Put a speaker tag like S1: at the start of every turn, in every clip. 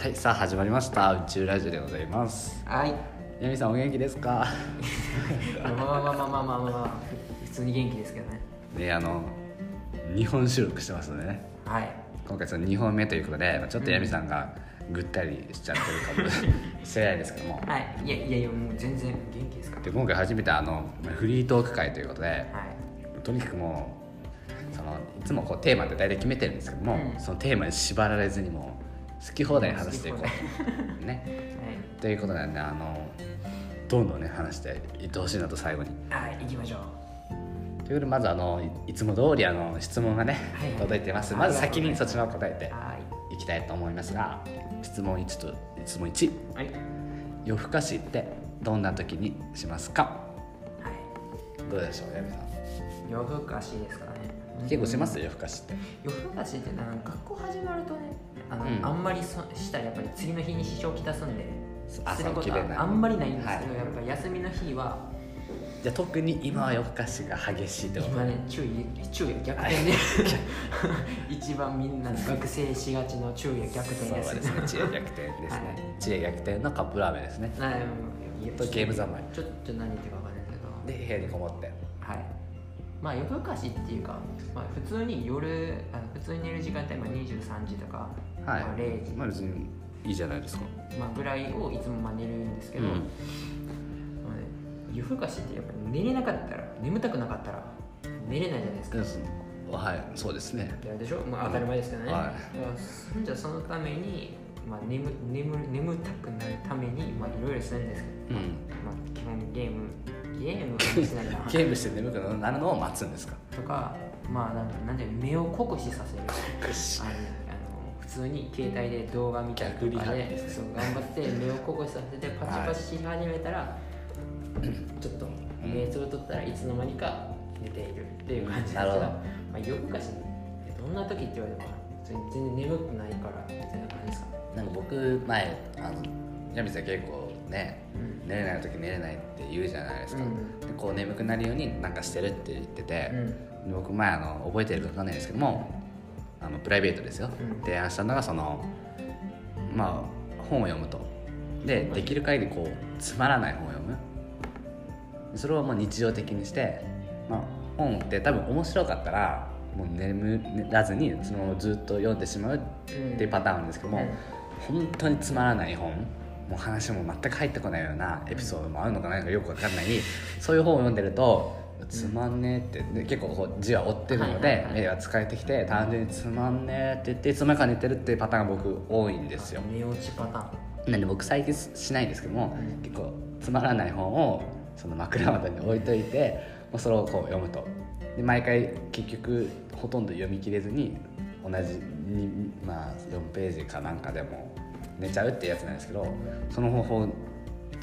S1: はい、さあ始まりました宇宙ラジオでございます。
S2: はい。
S1: ヤミさんお元気ですか？
S2: まあまあまあまあまあまあまあ、まあ、普通に元気ですけどね。
S1: ねあの日本収録してますのでね。
S2: はい。
S1: 今回その2本目ということで、まあちょっとヤミさんがぐったりしちゃってるかもしれないですけども。
S2: はい。いやいやいや、もう全然元気ですから。
S1: で今回初めてあのフリートーク会ということで、
S2: はい。
S1: とにかくもうそのいつもこうテーマって大体決めてるんですけども、
S2: うん
S1: そのテーマに縛られずにもう好き放題に話していこうとね。
S2: はい。
S1: ということなんであのどんどんね話していってほしいなと最後に。
S2: はい、行きましょう。
S1: ということでまずあのいいつも通りあの質問がね、
S2: はいはい
S1: 届いてますまず先にそちらを答えて
S2: はい
S1: きたいと思いますが質問1と質問1
S2: い。はい。
S1: 夜更かしってどんな時にしますか？
S2: はい。
S1: どうでしょうやみさん
S2: 夜更かしですかね。
S1: 結構します？夜更かしって
S2: 夜更かしってなんか学校始まるとねあの、
S1: うん。
S2: あんまりそしたらやっぱり次の日に支障をきたすんで
S1: 朝
S2: することはあんまりないんですけど、
S1: はい。
S2: やっぱり休みの日は。
S1: じゃあ特に今は夜更かしが激しいってこと？
S2: 今ね注意注意逆転で。一番みんな学生しがちの注意逆転です。
S1: そうですね知恵逆転ですね、
S2: はい。
S1: 知恵逆転のカップラーメンですね。
S2: なうんいや
S1: とゲーム三昧。
S2: ちょっと何言ってるか分かんないですけど。
S1: で部屋にこもって。
S2: はい。まあ夜更かしっていうか、まあ、普通に夜あの普通に寝る時間帯、まあ、23時とか、
S1: はい、
S2: まあ、0時、
S1: まあ別にいいじゃないですか。
S2: まあ、ぐらいをいつもまあ寝るんですけど、
S1: うん。
S2: まあね、夜更かしってやっぱり寝れなかったら眠たくなかったら寝れないじゃないですか。
S1: ですはいそうですね。
S2: いやでしょ、まあ、当たり前ですけどね、
S1: はい。
S2: いやそんじゃそのために、まあ、眠眠眠たくなるためにまあいろいろするんですけど、
S1: うん。
S2: まあ、基本ゲームゲームをしないな。
S1: ゲームして眠くなるのを待つんですか。
S2: とかまあなんかなんで目を酷使させる。あの普通に携帯で動画見たりとかでそう頑張って目を酷使させてパチパチし始めたら、ちょっと目つぶっとったらいつの間にか寝ているっていう感じですけど、まあ、夜更かしどんな時って言われても全然眠くないからみたいな感じですか？
S1: なんか僕前あのヤミさん結構ね
S2: うん
S1: 寝れない時寝れないって言うじゃないですか、
S2: うん。
S1: でこう眠くなるようになんかしてるって言ってて、
S2: うん
S1: で僕前あの覚えてるか分かんないですけどもあのプライベートですよ、
S2: うん。
S1: 提案したのがそのまあ本を読むと。でできる限りこうつまらない本を読む。それをもう日常的にして、まあ、本って多分面白かったらもう眠らずにそのままずっと読んでしまうっていうパターンなんですけども、本当につまらない本もう話も全く入ってこないようなエピソードもあるのかないのかよく分かんない そういう本を読んでるとつまんねえってで結構こう字は追ってるので目が疲れてきて単純につまんねえって言っていつの間にか寝てるっていうパターンが僕多いんですよ。
S2: 寝落ちパターン。
S1: なんで僕最近しないんですけども
S2: うん。
S1: 結構つまらない本をその枕元に置いといてもうそれをこう読むと。で毎回結局ほとんど読み切れずに同じに、まあ、4ページかなんかでも寝ちゃうっていうやつなんですけどその方法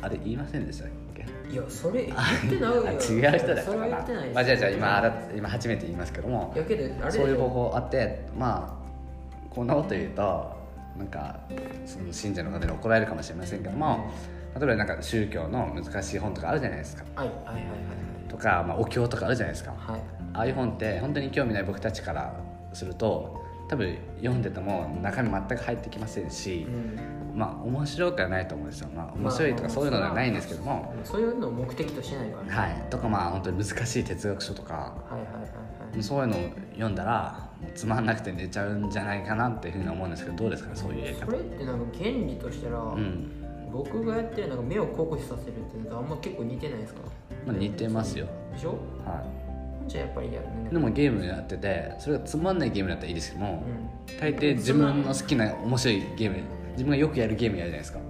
S1: あれ言いませんでしたっけ？
S2: いやそれ言ってないよ。
S1: あ違う人だ
S2: それは言ってない
S1: まあ、じゃあじゃあ今あら今初めて言いますけども。
S2: いやけどあれ
S1: そういう方法あってまあこんなこと言うとなんかその信者の方に怒られるかもしれませんけども例えばなんか宗教の難しい本とかあるじゃないですか。
S2: はいはいはいはい。
S1: とか、まあ、お経とかあるじゃないですか。
S2: はいはい。
S1: ああいう本って本当に興味ない僕たちからすると多分読んでても中身全く入ってきませんし、
S2: うん。
S1: まあ面白くはないと思うんですよ、まあ、面白いとかそういうのではないんですけども、
S2: そういうのを目的としてないから。ね
S1: はい、とかまあ本当に難しい哲学書とか
S2: はいはいはいはい。
S1: そういうのを読んだらつまんなくて寝ちゃうんじゃないかなっていうふうに思うんですけどどうですかねそういうやり方
S2: それってなんか原理としたら、
S1: うん、
S2: 僕がやってるなんか目を酷使させるっていうのとあんま結構似てないですか？
S1: まあ、似てますよ、
S2: でしょ？
S1: は
S2: じゃあやっぱりやるね。
S1: い、でもゲームやっててそれがつまんないゲームだったらいいですけども、
S2: う
S1: 大抵自分の好きな面白いゲーム自分がよくやるゲームやるじゃないですか。
S2: ん、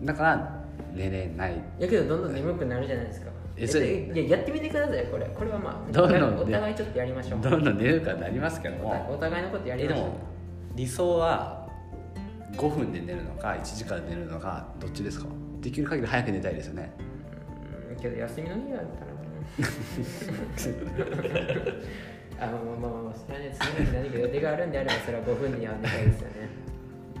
S2: うん、
S1: だから寝れない。
S2: やけどどんどん眠くなるじゃないですか。
S1: えそれ
S2: えいややってみてくださいこれ。これはまあ
S1: どんどん
S2: お互いちょっとやりましょう。
S1: どんどん寝るからなりますけど
S2: お互い
S1: も。
S2: お互いのことやりましょう。
S1: えでも理想は5分で寝るのか1時間で寝るのかどっちですか？できる限り早く寝たいですよね。
S2: うん。けど休みの日だったらあまあまあまあまあそれはね次の日何か予定があるんであればそれは5分には寝たいですよね。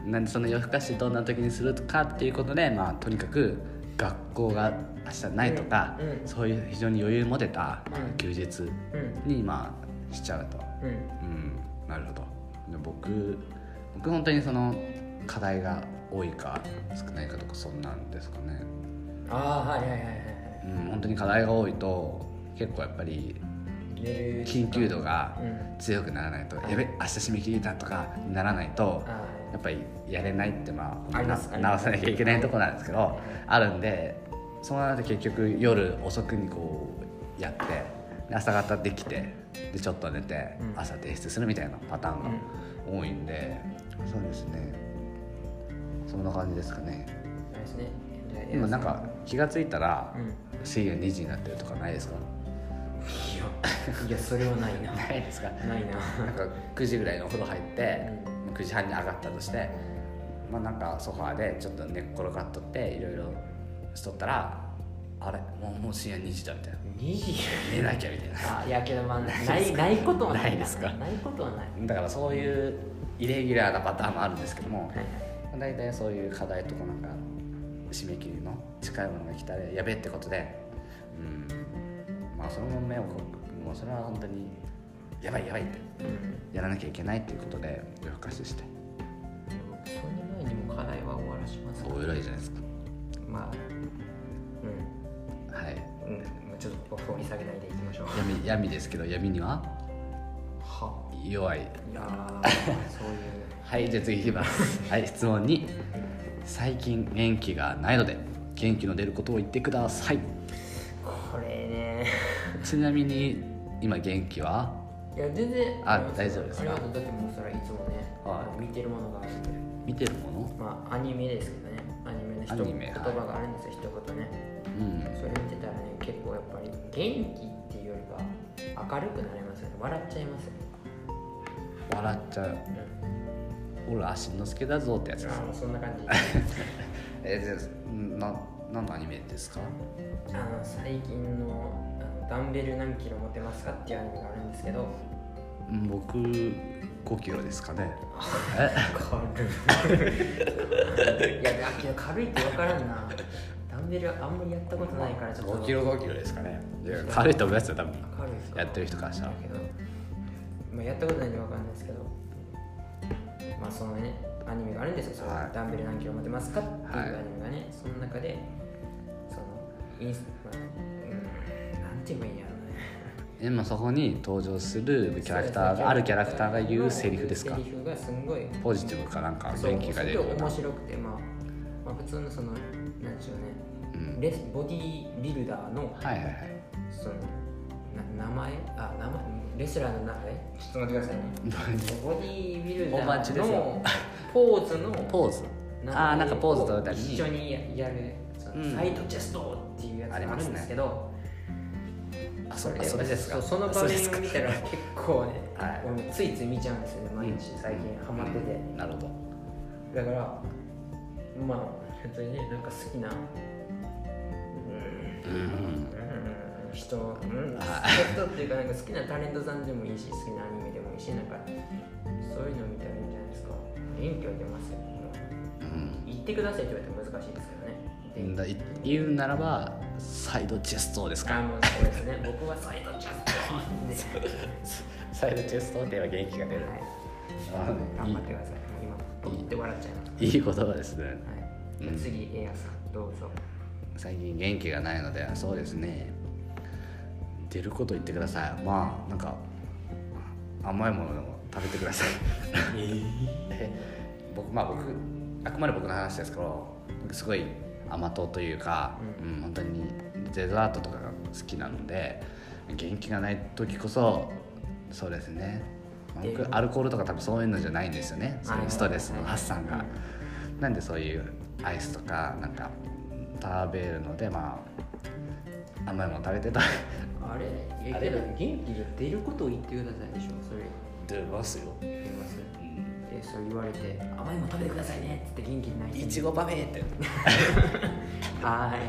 S1: なんでその夜更かしどんな時にするかっていうことで、まあ、とにかく学校が明日ないとか、
S2: うんうん。
S1: そういう非常に余裕持てた
S2: うん。
S1: 休日
S2: うん。
S1: にまあしちゃうと、
S2: うん。
S1: うん、なるほど。で僕僕本当にその課題が多いか少ないかとかそんなんですかね。
S2: ああはいはいはい
S1: うん。本当に課題が多いと結構やっぱり緊急度が
S2: うん。
S1: 強くならないと、やべ明日締め切りだとかにならないと
S2: あ
S1: やっぱりやれないってまあ直さなきゃいけないとこなんですけど、
S2: はい
S1: あるんでそうなると結局夜遅くにこうやってで朝方できてでちょっと寝て
S2: うん。
S1: 朝提出するみたいなパターンが多いんで、そうですね。そんな感じですかね。
S2: そうですね。じゃあ
S1: でもなんか気が付いたら
S2: うん
S1: 深夜2時になってるとかないですか？
S2: いやいやそれはないな。
S1: ないですか？
S2: ないな。
S1: なんか9時ぐらいのお風呂入って、9時半に上がったとして、まあ、なんかソファーでちょっと寝っ転がっとっていろいろしとったらあれ？もうもう深夜2時だみたいな。
S2: 2時？
S1: 寝なきゃみたいな。
S2: あいやけどまあ ないないことはない
S1: な。いですか？
S2: ないことはない。
S1: だからそういうイレギュラーなパターンもあるんですけども
S2: はいはい。
S1: 大体そういう課題とかなんか締め切りの近いものが来たらやべえってことでうん。まあその目をもうそれは本当にやばいやばいって
S2: うん
S1: やらなきゃいけないっていうことで夜更かしして。
S2: その前にも課題は終わらします。
S1: お偉いじゃないですか。
S2: まあ
S1: はい。
S2: うん。うんまあちょっとここ掘り下げないでいきましょう。
S1: 闇闇ですけど闇には？
S2: は。
S1: 弱い。
S2: いやーそういう。
S1: はいじゃあ次いきます。はい質問2最近元気がないので元気の出ることを言ってください。
S2: これね。
S1: ちなみに今元気は？い
S2: や全然
S1: あ大丈夫ですか？
S2: だってもうそれはいつもね、
S1: はい。
S2: 見てるものがあるんで。
S1: 見てるもの？
S2: まあアニメですけどね。アニメの一
S1: アニメ
S2: 言葉があるんですよ、一言ね。
S1: うん。
S2: それ見てたらね結構やっぱり元気っていうよりか明るくなりますよね。笑っちゃいますよ。ね、
S1: 笑っちゃう。
S2: うん、
S1: 俺足の助だぞってやつです
S2: あもうそんな感じ。
S1: えじゃあな何のアニメですか？
S2: あの最近のあのダンベル何キロ持てますかっていうアニメがあるんですけど。
S1: うん僕5キロですかね。え？
S2: 軽い。いやだけど軽いって分からんな。ダンベルあんまりやったことないからちょっと。
S1: 5キロ5キロですかね。軽いと思いますよ多分。
S2: 軽いですか？
S1: やってる人からしたら。
S2: やったことないんで分かんないですけどまあそのねアニメがあるんですよ、その
S1: はい。
S2: ダンベル何キロ持てますかっていうア
S1: はい。
S2: ニメがね、その中でそのインスまあうんなんて言えばいいんやろうね。
S1: えまあそこに登場するキャラクターがあるキャラクターが言うセリフですか？
S2: セリフがすんごい
S1: ポジティブかなんか
S2: そう
S1: 元気が出るような。
S2: すごい面白くてまあ、まあ、普通のそのなんでしょうね
S1: うん。
S2: レスボディービルダーの
S1: はいはいはい。
S2: そのな名前？あ名前？レスラーの名前ちょっと待ってくださいね。ボディービルダ
S1: お待ちです
S2: ーの
S1: よ。
S2: ポーズの
S1: ポ ーズああなんかポーズ取れたり
S2: 一緒にやるサイドチェストっていうやつがあるんですけど、
S1: あそれそれですか？
S2: その場面を見たら結構ね、
S1: はい。
S2: ついつい見ちゃうんですよね毎日。最近ハマってて、
S1: うん。なるほど。
S2: だからまあ本当にねなんか好きなうん。
S1: うんうん
S2: 人、うん、
S1: あ
S2: 人っていうかなんか好きなタレントさんでもいいし好きなアニメでもいいしなんかそういうの見たらいいんじゃないですか。元気は出ますよ
S1: うん。
S2: 言ってくださいって言われても難しいですけどね。
S1: うん。だい言うならばサイドチェストですか？
S2: あもうそうですね。僕はサイドチャスト。で
S1: サイドチェストって言えば元気が出る。
S2: はい。
S1: あ
S2: 頑張ってください。今取って笑っちゃいます
S1: いいい言葉ですね
S2: は。い、
S1: うん。
S2: 次エアさんどうぞ。
S1: 最近元気がないのでそうですね出ること言ってください。まあなんか甘いものでも食べてください。え僕まあ僕あくまで僕の話ですけど僕すごい甘党というか、
S2: う
S1: うん本当にデザートとかが好きなので元気がない時こそそうですね、僕アルコールとか多分そういうのじゃないんですよね。そういうストレスの
S2: はい
S1: 発散が、なんでそういうアイスとかなんか食べるのでまあ甘いもの食べてた
S2: あれ？
S1: あれ？
S2: 元気が出ることを言ってくださいでしょそれ。
S1: 出ますよ。
S2: 言いますでそう言われて甘いもの食べてくださいねって言って元気になり
S1: い。ちごパフェって。
S2: はいはいはい。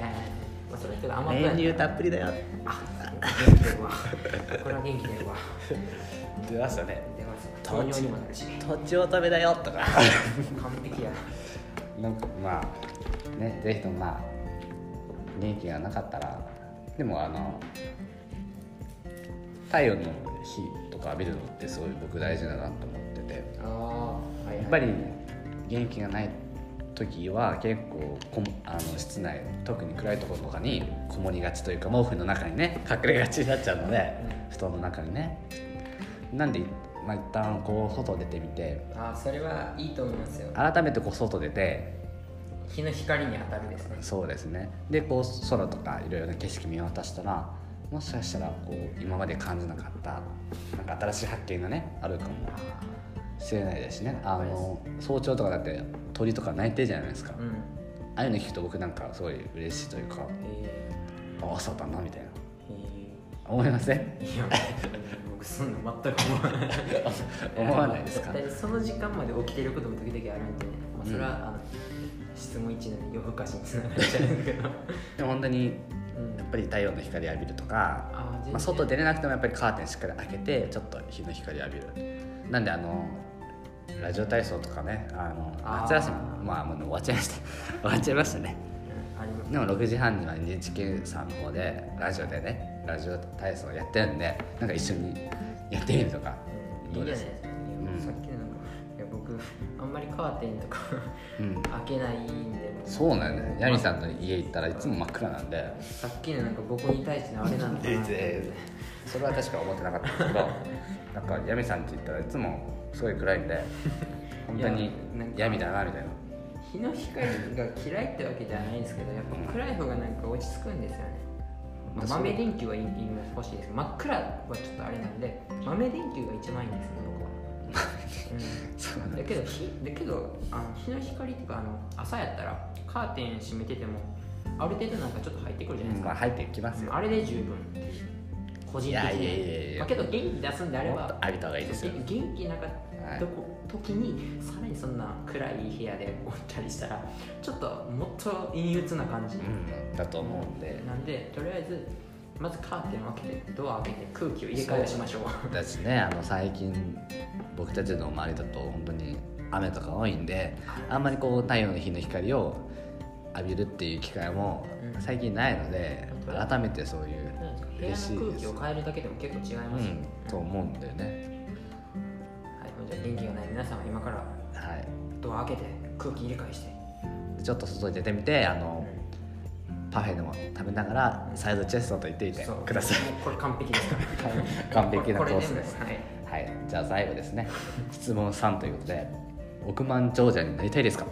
S2: まあそれけど甘く
S1: 練乳た
S2: っ
S1: っぷりだよ。
S2: あ元気出るわこれは元気出るわ。
S1: 出ましたね。
S2: 出ます糖尿にもなるし。
S1: とちおとめだよとか。
S2: 完璧や。
S1: なんかまあねぜひともまあ元気がなかったらでもあの太陽の日とか浴びるのってすごい僕大事だなと思ってて。
S2: はい、はい、
S1: やっぱり元気がない時は結構こもあの室内特に暗いところとかにこもりがちというか毛布の中にね隠れがちになっちゃうので、布団の中にね。なんで、まあ、一旦こう外出てみて。
S2: ああそれはいいと思いますよ。
S1: 改めてこう外出て
S2: 日の光に当たるですね。
S1: そうですね。でこう空とかいろいろな景色見渡したらもしかしたらこう今まで感じなかったなんか新しい発見がねあるかもしれないですしね。あの早朝とかだって鳥とか鳴いてるじゃないですか、
S2: うん。
S1: ああいうの聞くと僕なんかすごい嬉しいというか
S2: え。
S1: あ朝だなみたいな。
S2: ーえ。
S1: 思いません？
S2: ーいや僕そんな全く思わない。
S1: 思わないですか？
S2: その時間まで起きてることも時々あるんでね、まあ、それは、あの質問1の夜更かしにつながっちゃうんだけど、
S1: 本当に
S2: うん
S1: やっぱり太陽の光浴びるとか、
S2: あー全然。
S1: まあ、外出れなくてもやっぱりカーテンしっかり開けてちょっと日の光浴びる。なんであのラジオ体操とかねあの夏休みまあもう終わっちゃいました。終わっちゃいましたね。でも6時半には NHK さんの方でラジオでねラジオ体操やってるんでなんか一緒にやってみるとか。
S2: いいんじゃないですか、
S1: うん。
S2: さっきのなんか僕あんまりカーテンとか
S1: うん。
S2: 開けないんで
S1: そうなんですね。ヤミさんの家行ったらいつも真っ暗なんで。
S2: さっきのなんか僕に対してのあれなのかな
S1: それは確か思ってなかったんですけど なんかヤミさんって言ったらいつもすごい暗いんで本当に闇だなみたいな。
S2: 日の光が嫌いってわけじゃないんですけどやっぱ暗い方がなんか落ち着くんですよね、まあ豆電球はいいい欲しいですけど真っ暗はちょっとあれなんで豆電球が一番いいんですよ僕は、
S1: そ う
S2: うん、だけど日だけどあの日の光とかあの朝やったらカーテン閉めててもある程度なんかちょっと入ってくるじゃないですか、
S1: まあ入ってきますよ。
S2: あれで十分。個人的に。
S1: いやいやいやいや。
S2: まあ、けど元気出すんであれば
S1: 浴びた方がいいですよ。
S2: 元気なかったとこ時にさらにそんな暗い部屋でおったりしたらちょっともっと陰鬱な感じ、
S1: うんだと思うんで。
S2: なんでとりあえずまずカーテンを開けてドア開けて空気を入れ替えをしましょう。
S1: だしね。あの最近僕たちの周りだと本当に雨とか多いんであんまりこう太陽の日の光を浴びるっていう機会も
S2: うん。
S1: 最近ないので、
S2: うん
S1: 改めてそういう
S2: 部屋の空気を変えるだけでも結構違いますよね、
S1: うん、と思うんだよね。
S2: はい、じゃあ元気がない皆さんは今から
S1: はい。
S2: ドア開けて空気入れ替えして、
S1: ちょっと外に出てみてあの、パフェでも食べながらサイドチェストと言っていてください。
S2: これ完璧です。から
S1: 完璧なコースです。
S2: はい。
S1: はい。じゃあ最後ですね。質問3ということで億万長者になりたいですか？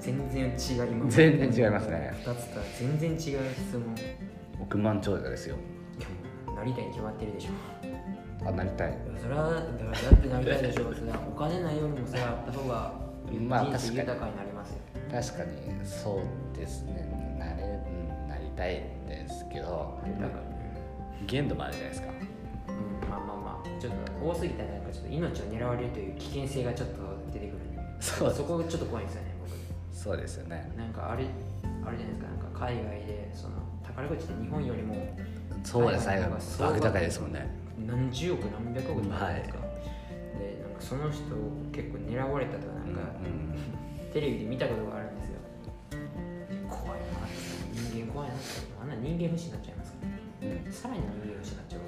S2: 全然違う今
S1: 全然違いますね。
S2: 2つとは全然違う質問。
S1: 億万長者ですよ。
S2: なりたいに決まってるでしょ。
S1: あなりたい。
S2: いやそれはだからだってなりたいでしょ。それはお金ないよりもさあった方が
S1: まあ
S2: 人生豊かになりますよ。
S1: 確かにそうですねたいですけど限度もあるじゃないですか。
S2: うんまあまあまあ。ちょっと多すぎたらなんかちょっと命を狙われるという危険性がちょっと出てくる
S1: そう
S2: そこがちょっと怖いんですよね僕。
S1: そうですよね。
S2: なんかあれあれじゃないですか。なんか海外でその宝くじって日本よりも
S1: そうです最後
S2: 海外の方が相場
S1: 莫高いですもんね。
S2: 何十億何百億じゃないですか、でなんかその人結構狙われたとかなんか、
S1: うん。
S2: テレビで見たことがあるんですよ人間不信になっちゃいますから
S1: うん。
S2: さらに人間不信になっちゃう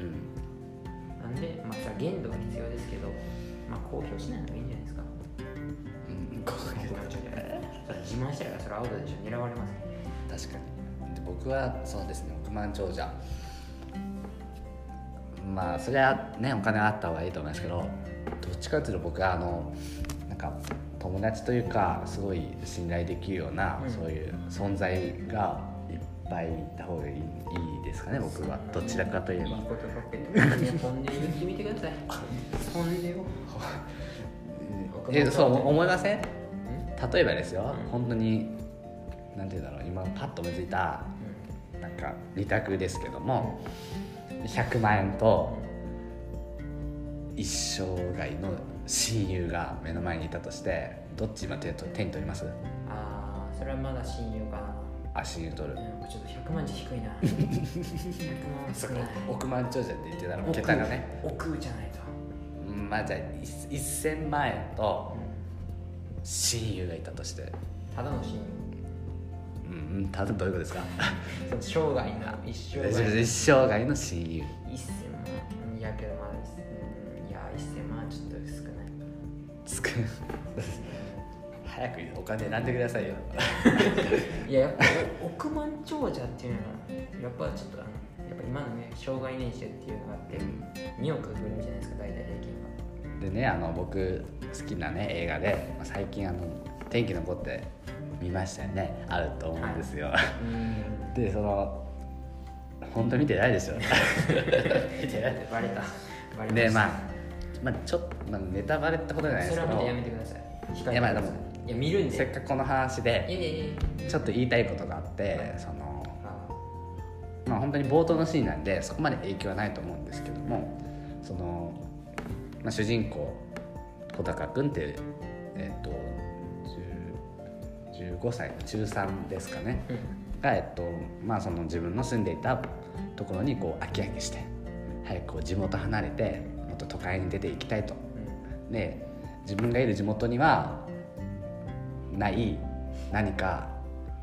S1: うん。
S2: なんでまあそれは限度が必要ですけどまあ公表しないのがいいんじゃないですか。
S1: うん。こういう
S2: 億万長者それ自慢したらそれアウトでしょ。狙われます
S1: 確かに。で僕はそうですね。億万長者。まあそれはねお金あった方がいいと思いますけどどっちかというと僕はあのなんか友達というかすごい信頼できるような、
S2: うん。
S1: そういう存在がいっぱいいた方がいいいいですかね僕は。どちらかといえば。
S2: いいことばっかり本音言ってみてください本音を。
S1: えそう思いません？
S2: ん？
S1: 例えばですよ、
S2: うん。
S1: 本当になんて言うんだろう。今パッと思いついたなんか2択ですけども100万円と一生涯の親友が目の前にいたとしてどっち今手と手に取ります？
S2: ああそれはまだ親友かな
S1: あ親友取る。
S2: うんちょっと100万じゃ低いな。100万少ない。
S1: 億万長者って言ってたら桁がね。
S2: 億じゃないと。
S1: うんまあじゃあい1000万円と親友がいたとして。
S2: ただの親友。
S1: うんうんただどういうことですか？
S2: 生涯の一生
S1: 一
S2: 涯
S1: 生涯の親友。
S2: 1000万。いやけどまだうんいや1000万はちょっと少ない。
S1: つく早くお金選んでくださいよ。
S2: いややっぱお億万長者っていうのはやっぱちょっとあのやっぱ今のね障害年収っていうのがあって2億ぐらいじゃないですか大体平均が
S1: でねあの僕好きなね映画でまあ最近あの「天気の子」って見ましたよね。あると思うんですよ、
S2: うん。
S1: でその本当見てないでしょ。見てない
S2: バレた。バレた。
S1: でまあ、まあ、ちょっと、まあ、ネタバレってことじゃないですけど。
S2: それは見てやめてください。控えてください
S1: いや
S2: 見るんで
S1: せっかくこの話でちょっと言いたいことがあってその
S2: あ
S1: まあ本当に冒頭のシーンなんでそこまで影響はないと思うんですけどもその、まあ、主人公小高君っていうえっ、と10 15歳中3ですかね。
S2: うん。
S1: が、えっとまあ、その自分の住んでいたところにこう飽き飽きして早くこう地元離れてもっと都会に出ていきたいと。で自分がいる地元にはない何か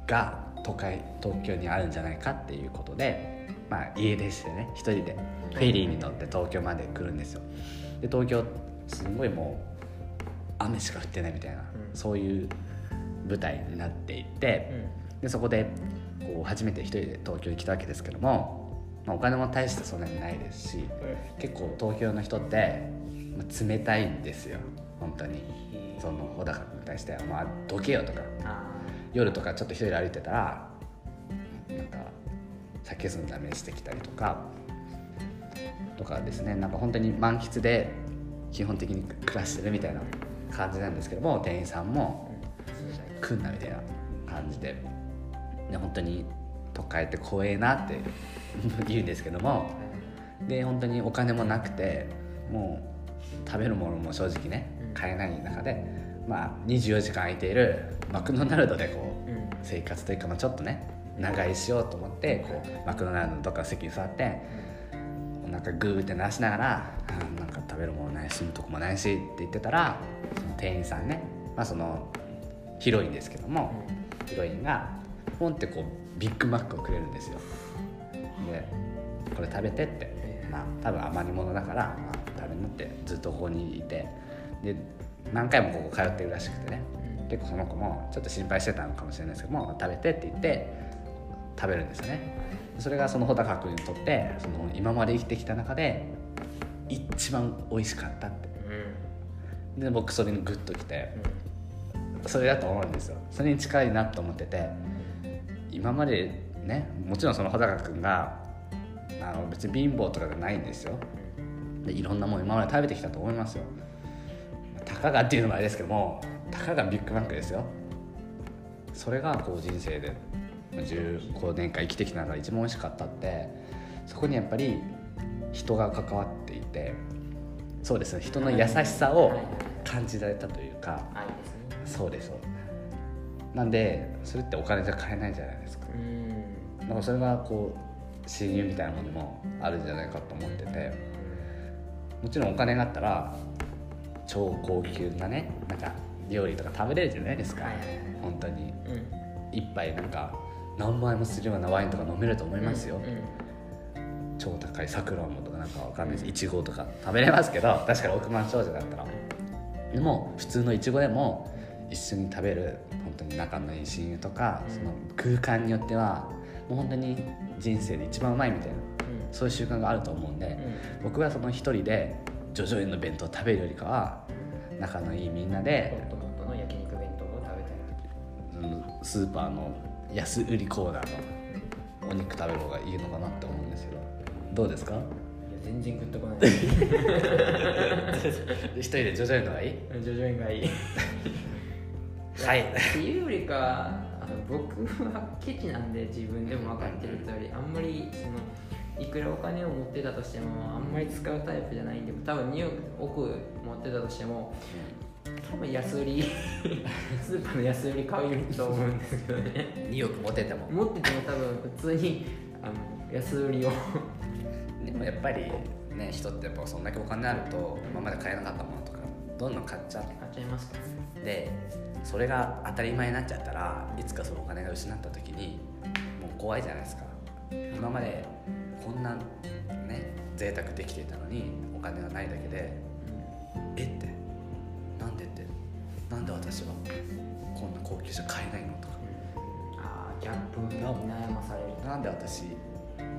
S1: が都会東京にあるんじゃないかっていうことで、まあ、家出してね一人でフェリーに乗って東京まで来るんですよ。で東京すごいもう雨しか降ってないみたいな、
S2: うん。
S1: そういう舞台になっていて、
S2: うん。
S1: でそこでこう初めて一人で東京に来たわけですけども、まあ、お金も大してそんなにないですし結構東京の人ってまあ冷たいんですよ本当にその小高君に対しては「まあ、どけよ」とか
S2: あ
S1: 夜とかちょっと一人で歩いてたらなんか酒飲んだ目してきたりとかとかですね。なんか本当に満喫で基本的に暮らしてるみたいな感じなんですけども店員さんも
S2: ー
S1: 来んなみたいな感じで。で本当に都会って怖えなって言うんですけどもで本当にお金もなくてもう食べるものも正直ね
S2: うん
S1: 買えない中で、まあ、24時間空いているマクドナルドでこう
S2: うん。
S1: 生活というか、まあ、ちょっとね長居しようと思ってこうマクドナルドのどっかの席に座ってお腹グーって鳴らしながら「あーなんか食べるものないし住むとこもないし」って言ってたらその店員さんね、まあ、そのヒロインですけども、ヒロインがポンってこうビッグマックをくれるんですよ。でこれ食べてって。まあ多分余り物だから、まあ、食べなってずっとここにいてで何回もここ通ってるらしくてね。結構その子もちょっと心配してたのかもしれないですけども食べてって言って食べるんですよね。それがその穂高君にとってその今まで生きてきた中で一番美味しかったって。
S2: うん。
S1: で僕それにグッときて
S2: うん。
S1: それだと思うんですよ。それに近いなと思ってて今までねもちろんその穂高君があの別に貧乏とかじゃないんですよ。でいろんなもの今まで食べてきたと思いますよたかがっていうのもあれですけどもたかがビッグマックですよ。それがこう人生でまあ15年間生きてきた中で一番美味しかったってそこにやっぱり人が関わっていてそうですね人の優しさを
S2: はい。はい
S1: 感じられたというか
S2: 愛ですね。
S1: そうです。なんでそれってお金じゃ買えないじゃないですか。
S2: うん。
S1: だからそれがこう親友みたいなものもあるんじゃないかと思っててもちろんお金があったら超高級なねなんか料理とか食べれるじゃないですか、
S2: はいはいはい。
S1: 本当に。
S2: うん。
S1: 一杯なんか何万円もするようなワインとか飲めると思いますよ、
S2: うん
S1: 超高いさくらんぼとかなんかわかんないです。いちごとか食べれますけど確かに億万長者だったら。でも普通のいちごでも一緒に食べる本当に仲のいい親友とか、
S2: うん。
S1: その空間によってはもう本当に人生で一番うまいみたいなそういう習慣があると思うんで、
S2: うん。
S1: 僕はその一人でジョジョ園の弁当を食べるよりかは仲のいいみんなで
S2: ホットモットの焼肉弁当を食べたい
S1: うんスーパーの安売りコーナーのお肉食べる方がいいのかなって思うんですけど。どうですか？
S2: いや全然グッとこない。
S1: 一人でジョジョ園の方がいい？
S2: 徐々にがいい。
S1: はい。
S2: っていうよりかはあの僕はケチなんで自分でも分かってる通りあんまりそのいくらお金を持ってたとしてもあんまり使うタイプじゃないんで多分2億持ってたとしても多分安売りスーパーの安売り買うと思うんですけどね。
S1: 2億持てても。
S2: 持ってても多分普通にあの安売りを。
S1: でもやっぱりね人ってやっぱそんだけお金あると今まで買えなかったものとかどんどん買っちゃ
S2: 買っちゃいますか
S1: うでそれが当たり前になっちゃったらいつかそのお金が失った時にもう怖いじゃないですか。今までこんなね贅沢できていたのにお金がないだけでえってなんでってなんで私は高級車買えないのとか。
S2: ああギャップに悩まされる。
S1: なんで私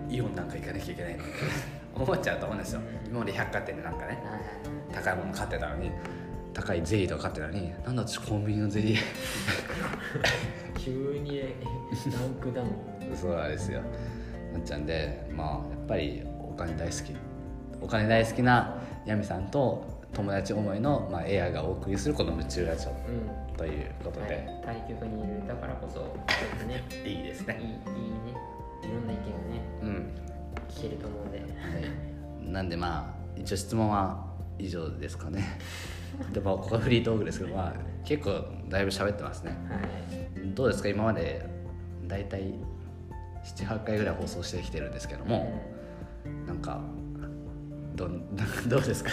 S1: イオンなんか行かなきゃいけないの？っ て思っちゃうと思うんですよ。今まで百貨店でなんかね高いもの買ってたのに高いゼリーとか買ってたのになんだ私コンビニのゼリー
S2: 急にランクダウン。
S1: そうなんですよなっちゃうんでまあやっぱりお金大好きお金大好きなヤミさんと友達思いの、まあ、エアがお送りするこの夢中ラジオ
S2: うん。
S1: ということで、
S2: はい、対局にいるだからこそね
S1: い、いです
S2: い。いいいね。いろんな意見がね
S1: うん
S2: 聞けると思うんで。
S1: はい、なんでまあ一応質問は以上ですかね。でもここはフリートークですけど、まあ、結構だいぶ喋ってますね。
S2: はい。
S1: どうですか？今まで大体78回ぐらい放送してきてるんですけどもなんかどん どうですか？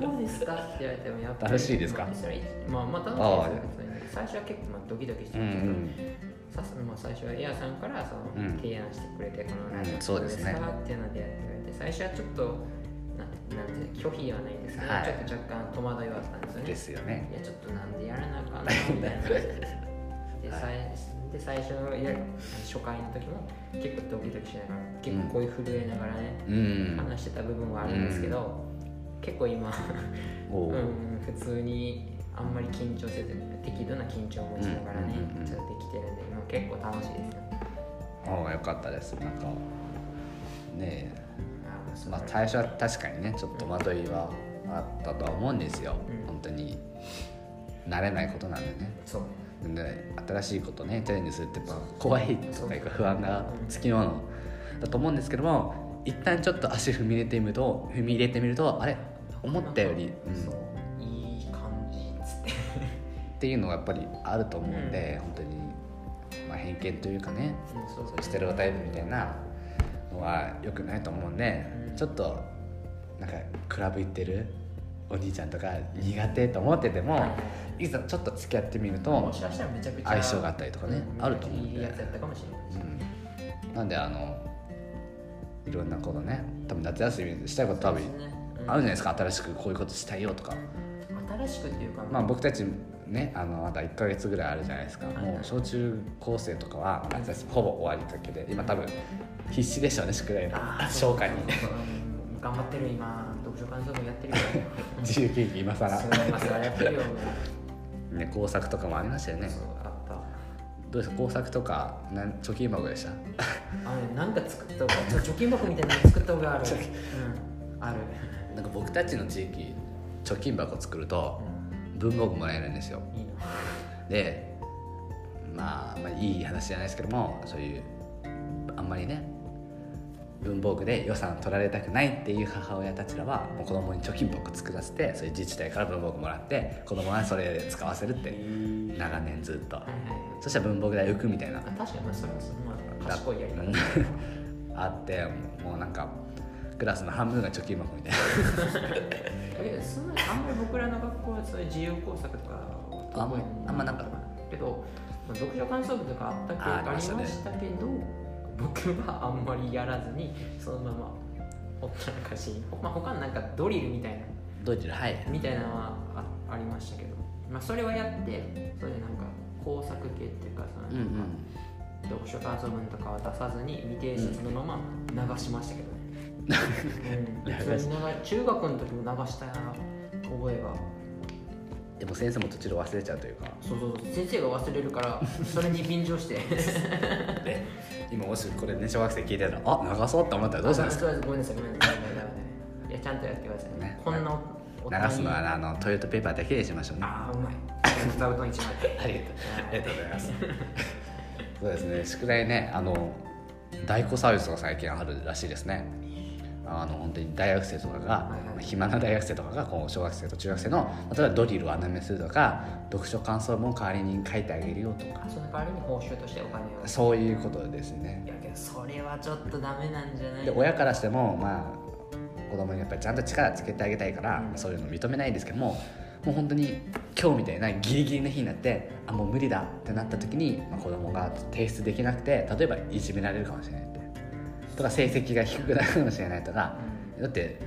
S2: どうですか？って言われてもやっぱり
S1: 楽しいですか？
S2: まあまあまあ楽しいですよ普通に。最初は結構まあドキドキして
S1: うんう
S2: たけど、
S1: ん。
S2: さすまあ、最初はエアさんからその
S1: うん。
S2: 提案してくれて、このラジオ
S1: うんそうですね。
S2: どかっていうのでやってくれて最初はちょっとなんなんていうの拒否はないんですけど、
S1: はい。
S2: ちょっと若干戸惑いはあったんですよね。
S1: ですよね。
S2: いやちょっとなんでやらなあかんの？みたいなで, さいで最初のや初回の時も結構ドキドキしながら結構声震えながらね、
S1: うん。
S2: 話してた部分はあるんですけど、結構今
S1: おう。
S2: うん、普通にあんまり緊張せず適度な緊張を持ちながらね、
S1: うんうんうんうん。
S2: ちょっとできてるんで今結構楽しいですよ。
S1: おうよかったです。なんかねえ。まあ最初は確かにねちょっと戸惑いはあったとは思うんですよ、
S2: うん。
S1: 本当に慣れないことなんでね。
S2: そう
S1: で新しいことねチャレンジするって怖いとかいうか不安がつきものだと思うんですけども一旦ちょっと足踏み入れてみると踏み入れてみるとあれ？思ったより、うん
S2: いい感じっつって。
S1: っていうのがやっぱりあると思うんで、本当に、まあ、偏見というかね
S2: うんそう
S1: そう。ステレオタイプみたいなのは良くないと思うんで、
S2: うん。
S1: ちょっとなんかクラブ行ってるお兄ちゃんとか苦手と思ってても、い。ざちょっと付き合ってみると、相性があったりとかね
S2: うん
S1: あると思うんで。
S2: いいやつやったかもしれな
S1: ん、なんであのいろんなことね多分夏休みしたいこと多分あるじゃないですか。新しくこういうことしたいよとか。
S2: 新しくっていうか。
S1: まあ僕たちねあのまだ1か月ぐらいあるじゃないですか。
S2: はい。
S1: もう小中高生とかは夏休みほぼ終わりかけで今多分必死でしょうね宿題の消化に。
S2: 頑張ってる今読書感想文やってるよ
S1: 自由研究今更。
S2: 今更やってるよ
S1: ね。工作とかもありましたよね。
S2: そうあった。
S1: どうですか？工作とかなん貯金箱でした？
S2: あのねなんか作った方がちょ貯金箱みたいなの作った方がある、
S1: 貯
S2: うん、ある、
S1: なんか僕たちの地域貯金箱作ると文房具もらえるんですよ。
S2: いいな
S1: で、まあ、まあいい話じゃないですけどもそういうあんまりね文房具で予算取られたくないっていう母親たちらはもう子供に貯金箱作らせてそういう自治体から文房具もらって子供はそれで使わせるって長年ずっと
S2: はいはいはい
S1: そしたら文房具代浮くみたいな。
S2: あ確かに。まあそれはそのまあ賢いやり方。
S1: あってもうなんかクラスの半分が貯金箱みたいな。
S2: だけどそんなにあんまり僕らの学校はそういう自由工作とか
S1: あんまあんまなんか
S2: けどまあ読書感想文とかあったけど
S1: あ
S2: ありま
S1: した
S2: けど僕はあんまりやらずにそのままほったらかしに、まあ、他のなんかドリルみたいな
S1: どちらはい。
S2: みたいなのはあありましたけど、まあ、それはやってそれでなんか工作系っていうかその、
S1: うんうん。
S2: 読書感想文とかは出さずに未提出のまま流しましたけどね、うん、普通に流中学の時も流した覚えが
S1: でも先生も途中で忘れちゃうというか。
S2: そうそうそう先生が忘れるから それに便乗して。
S1: で今もしこれね小学生聞いてたらあ流そうって思ったらどうしたんですか？
S2: ごめんなさいごめんなさい。ごめんなさい。いやちゃんとやってくださいね。
S1: ね。
S2: こんな
S1: 流すのはあのトイレットペーパーだけにしましょうね。
S2: ああうまい。座布団一枚
S1: ありがとうありがとうございます。そうですね。宿題ねあの代行サービスが最近あるらしいですねあの本当に大学生とかが、暇な大学生とかがこう小学生と中学生の例えばドリルを穴埋めするとか読書感想文を代わりに書いてあげるよとか。
S2: その代わりに報酬としてお金を。
S1: そういうことですね。
S2: いやけどそれはちょっとダメなんじゃない？
S1: で親からしてもまあ子供にやっぱりちゃんと力つけてあげたいから、
S2: うん。
S1: そういうの認めないですけどももう本当に今日みたいなギリギリの日になってあもう無理だってなった時に、まあ、子供が提出できなくて例えばいじめられるかもしれないってとか成績が低くなるかもしれないとかだって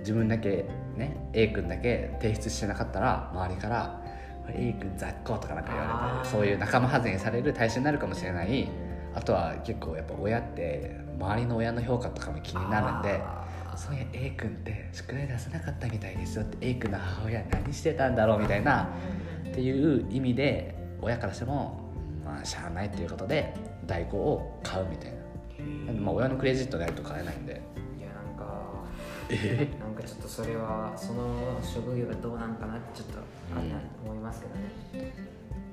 S1: 自分だけね A 君だけ提出してなかったら周りから「「A 君雑魚」とかなんか言われてそういう仲間外れにされる対象になるかもしれない。あとは結構やっぱ親って周りの親の評価とかも気になるんでそういや A 君って宿題出せなかったみたいですよって A 君の母親何してたんだろうみたいなっていう意味で親からしてもまあしゃあないっていうことで代行を買うみたいな、まあ、親のクレジットないと買えないんで。
S2: いやなんか
S1: え
S2: なんかちょっとそれはその職業がどうなんかなってちょっとあれな思いますけどね、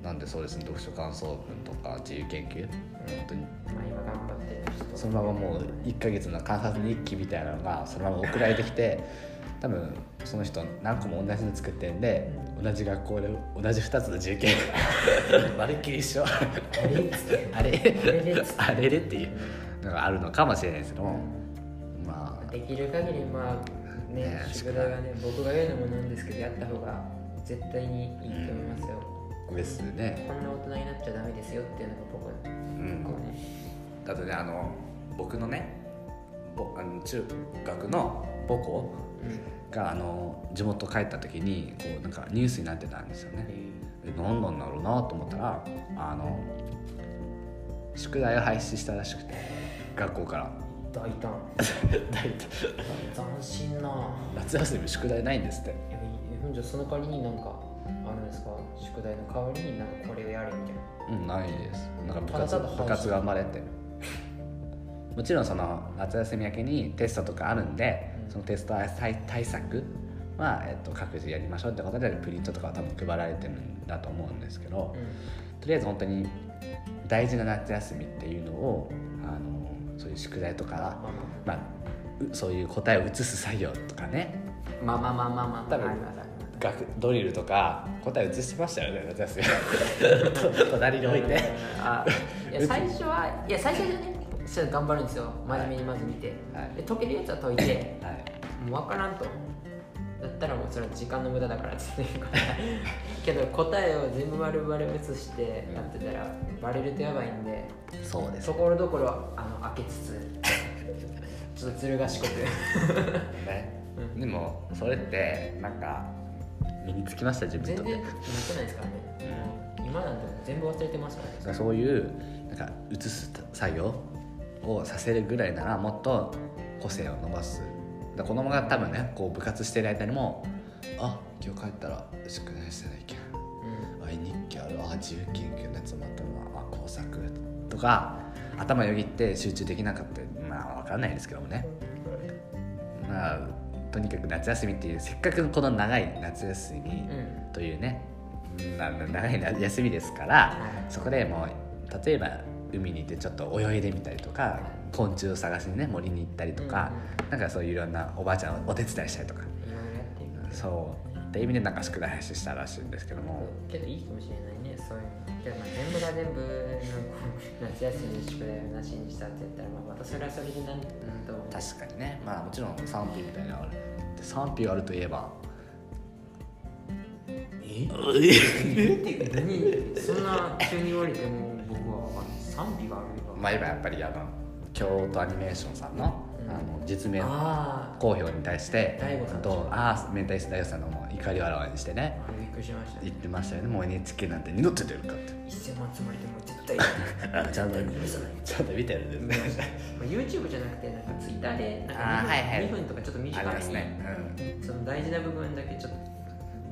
S1: なんでそうですね読書感想文とか自由研究？本当に。
S2: まあ今頑張って
S1: そのままもう1ヶ月の観察日記みたいなのがそのまま送られてきて 多分その人何個も同じの作ってるんで同じ学校で同じ2つの自由研究。まるっきり一緒。
S2: あれ
S1: あれ。
S2: あれれって
S1: いうのがあるのかもしれないですけどもまあ。
S2: できる限りまあね
S1: ね
S2: 宿題はね僕が言うのもなんですけどやった方が絶対にいいと思いますよ、
S1: ですね。
S2: こんな大人になっちゃダメですよっていうのが僕は
S1: うん。
S2: こうね
S1: だとねあの僕のねぼあの中学の母校があの地元帰った時にこうなんかニュースになってたんですよね。え何なんだろうなと思ったらあの宿題を廃止したらしくて学校から。
S2: 大胆。
S1: 大体
S2: 斬新な。
S1: 夏休み宿題ないんですって。
S2: いやほんじゃその代わりになんかあるんですか？宿題の代わりになんかこれをやるみたいな。
S1: うんないです。なんか部活部活頑張れって。もちろんその夏休み明けにテストとかあるんで、
S2: うん。
S1: そのテスト対対策は、えっと、各自やりましょうってことでプリントとかは多分配られてるんだと思うんですけど、とりあえず本当に大事な夏休みっていうのをあのそういう宿題とか、まあ、うそういう答えを移す作業とかね。
S2: まあまあまあまあまあ。まあ
S1: 多分
S2: ありますあります
S1: 学ドリルとか答え移してましたよね夏休み隣に置いて。
S2: あいや最初はいや最初でね頑張るんですよ。真面目にまず見て、
S1: はい。
S2: で解けるやつは解いて。
S1: はい。
S2: もう分からんと。だったらもうそれは時間の無駄だからっつってけど答えを全部丸々写してやってたらバレるとやばいんで
S1: そうです。
S2: ところどころあの開けつつ ちょっとずる賢く。
S1: ね。
S2: うん。
S1: でもそれってなんか身につきました自分と
S2: 全然持ってないですからね、もう今なんて全部忘れてますからね。
S1: そういうなんか移す作業をさせるぐらいならもっと個性を伸ばす子供が多分ねこう部活してる間にもあ今日帰ったら宿題してないけん。
S2: うん。
S1: あ日記ある。あ自由研究のやつもあったなあ工作。とか頭よぎって集中できなかった。まあ分かんないですけどもね。まあとにかく夏休みっていうせっかくこの長い夏休み
S2: うん
S1: というね、まあ、長い夏休みですから
S2: はい。
S1: そこでもう例えば海に行ってちょっと泳いでみたりとか昆虫を探しにね森に行ったりとか、なんかそういういろんなおばあちゃんお手伝いしたりとか。そう。って意味でなんか宿題廃止したらしいんですけども。
S2: けどいいかもしれないね。そういうのけどまあ全部が全部の夏休みの宿題をなしにしたって言ったら、まあ、またそれはそれでなんとも
S1: 確かにね。まあもちろん賛否みたいなのがある。で賛否があるといえば。
S2: え？そんな急に言われても僕は分かんない賛否があるよ。
S1: まあ今やっぱりあの京都アニメーションさんの,、
S2: うん。
S1: あの実名
S2: あ
S1: 公表に対してああ明太子大悟さんのもう怒りをあらわにしてね
S2: あびっくりしました
S1: 言ってましたよね。もう NHK なんて二度と出るかって
S2: 1000万積まれても絶対
S1: あ ちゃんとちゃんと見てるんですね。
S2: まあ YouTube じゃなくてなんか Twitter でなんか
S1: あー
S2: 2, 分
S1: はいはい。
S2: 2分とかちょっと短めに、
S1: ますね、
S2: その大事な部分だけちょっと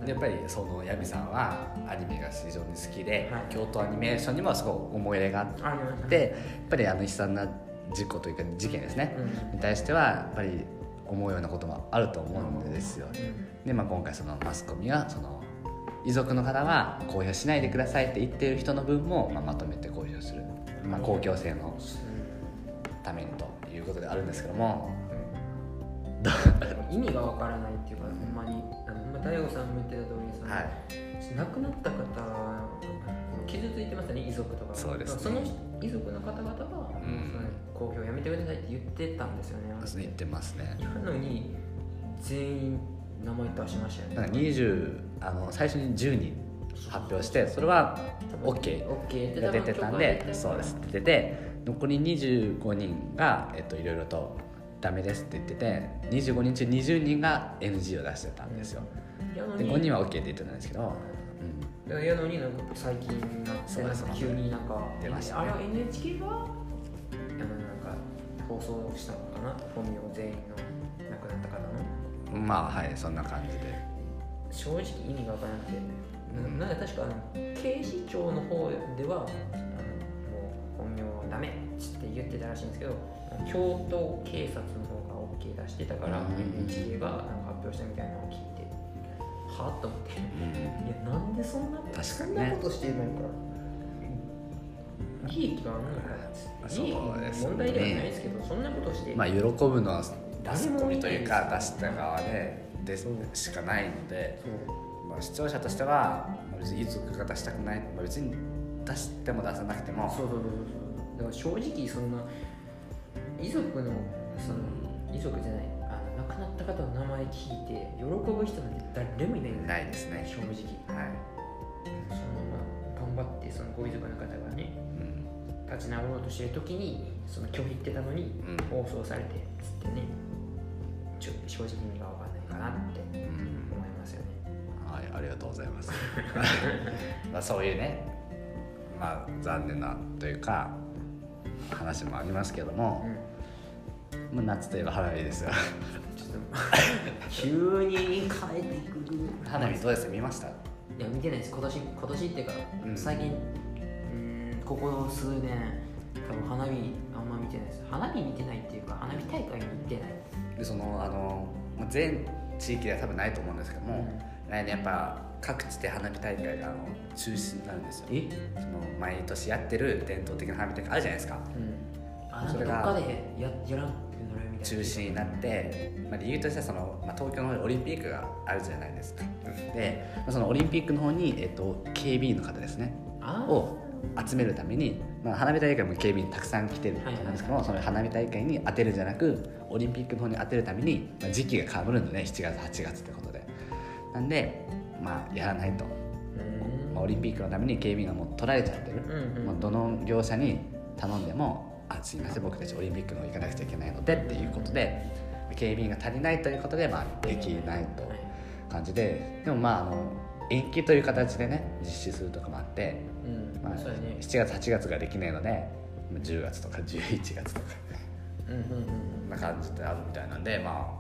S1: うん、やっぱりそのヤミさんはアニメが非常に好きで、
S2: はい。
S1: 京都アニメーションにもすごい思い入れがあってやっぱりあの悲惨な事故というか事件ですね、
S2: うん。
S1: に対してはやっぱり思うようなこともあると思うんですよ、
S2: うん。
S1: で、まあ、今回そのマスコミはその遺族の方は公表しないでくださいって言ってる人の分も、まあ、まとめて公表する、まあ、公共性のためにということであるんですけども。
S2: 意味がわからないっていうかほんまにあのほんま大悟さんも言ってた通りその、
S1: はい。
S2: 亡くなった方は傷ついてますよね遺族とか。
S1: そうですね。
S2: その遺族の方々は、公表やめてくださいって言ってたんですよね。
S1: 言ってますね。
S2: なのに全員名前出しましたよね。
S1: なんか20あの最初に10人発表してそれは OK
S2: オッケー。
S1: が出てたんでそうです。出てて残り25人が、えっと、いろいろとダメですって言ってて25人中20人が NG を出してたんですよ。で5人は OK って言ってたんですけど、うん、
S2: やのになんか最近になってなん
S1: そうです。
S2: か急になんか
S1: 出ましたね。
S2: あれは NHK が放送したのかな？本名全員の亡くなった方の？
S1: まあはいそんな感じで。
S2: 正直意味がわからなくて、ななんか確かあの警視庁の方ではあのもう本名ダメって言ってたらしいんですけど京都警察の方が OK 出してたから、
S1: うん
S2: NHK がなんか発表したみたいなのを聞いてはあと思って。
S1: うん
S2: いやなんでそんな
S1: 確かにね。
S2: そんなことしてるのか利益があるのか
S1: そう
S2: 利益
S1: ですね
S2: 問題ではないですけどそんなことして、
S1: まあ喜ぶのは
S2: 誰
S1: ツッ
S2: も見ない
S1: コミというか出した側でですしかないので、まあ、視聴者としてはまあ別に遺族が出したくない、まあ、別に出しても出さなくても
S2: そうそうそうそう。だから正直そんな遺族のその遺族じゃないあの亡くなった方の名前聞いて喜ぶ人なんて誰もいない。
S1: ないですね。
S2: 正直。
S1: はい、
S2: そのまま頑張ってそのご遺族の方が立ち直ろうとしてる時にその拒否ってたのに
S1: うん。
S2: 放送されてつってねちょ正直意味が分かんないかなって
S1: うん。
S2: 思いますよね。
S1: はい、ありがとうございます。まあそういうね、まあ残念なというか話もありますけども
S2: う、ん。
S1: まあ、夏といえば花火ですよ。
S2: ちょっと急に変えてくる。
S1: 花火どうです？見ました？
S2: いや見てないです。今年今年っていうか、
S1: うん。
S2: 最近ここ数年多分花火あんま見てないです。花火見てないっていうか花火大会に行ってない。
S1: でそのあのまあ全地域では多分ないと思うんですけども、来年やっぱ各地で花火大会があの中止になるんですよ。
S2: え？
S1: その毎年やってる伝統的な花火大会あるじゃないですか。
S2: うん。
S1: それが
S2: かどっかでややらなるみたいな。
S1: 中止になって、まあ、理由としてはその、まあ、東京の方でオリンピックがあるじゃないですか。で、まあ、そのオリンピックの方に、えっと、警備員の方ですね。
S2: あ
S1: を集めるために、まあ、花火大会も警備員たくさん来てると思うんですけども、その花火大会に当てるんじゃなくオリンピックの方に当てるために、まあ、時期がかぶるんでね7月8月ってことで。なんでまあやらないと、
S2: うん。
S1: まあ、オリンピックのために警備員がもう取られちゃってる、
S2: うんうん
S1: まあ、どの業者に頼んでも「あすいません僕たちオリンピックの方行かなくちゃいけないので」っていうことで警備員が足りないということで、まあ、できないと
S2: はい。
S1: 感じで。でもまああの延期という形でね実施するとかもあって、
S2: うん
S1: まあ、
S2: そうやね。
S1: 7月8月ができないのでまあ10月とか11月とか。
S2: うんうんうん
S1: な感じであるみたいなんでま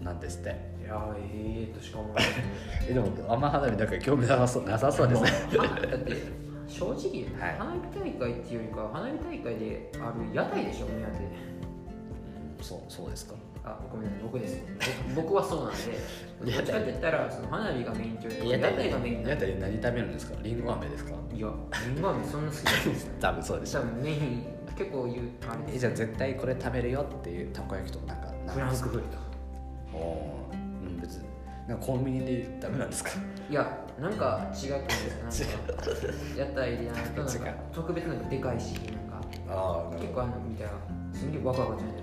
S1: あ。なんですって。
S2: いやーええとしか思
S1: えでもあんま花火だから興味なさそうなさそうですね。
S2: 正直、
S1: はい。
S2: 花火大会っていうよりか花火大会である屋台でしょ目当て。
S1: そうそうですか
S2: あごめんなさい僕ですね。僕僕はそうなんでどっちかって言ったらその花火がメインというか屋台がメイン
S1: 屋台で何食べるんですか？リンゴ飴ですか？
S2: いやリンゴ飴そんな好きじゃない。ですね
S1: 多分そうでしょ
S2: 多分メイン結構言うあれです
S1: えじゃあ絶対これ食べるよっていうたこ焼きとかなんかなん
S2: フランクフルト
S1: おおーうん別に。なんかコンビニでダメなんですか？
S2: いやなんか違くないですかなんか 屋台でやるとなんか 特別なんかでかいしなんか。結構あのみたいな。すんげえワクワクじゃない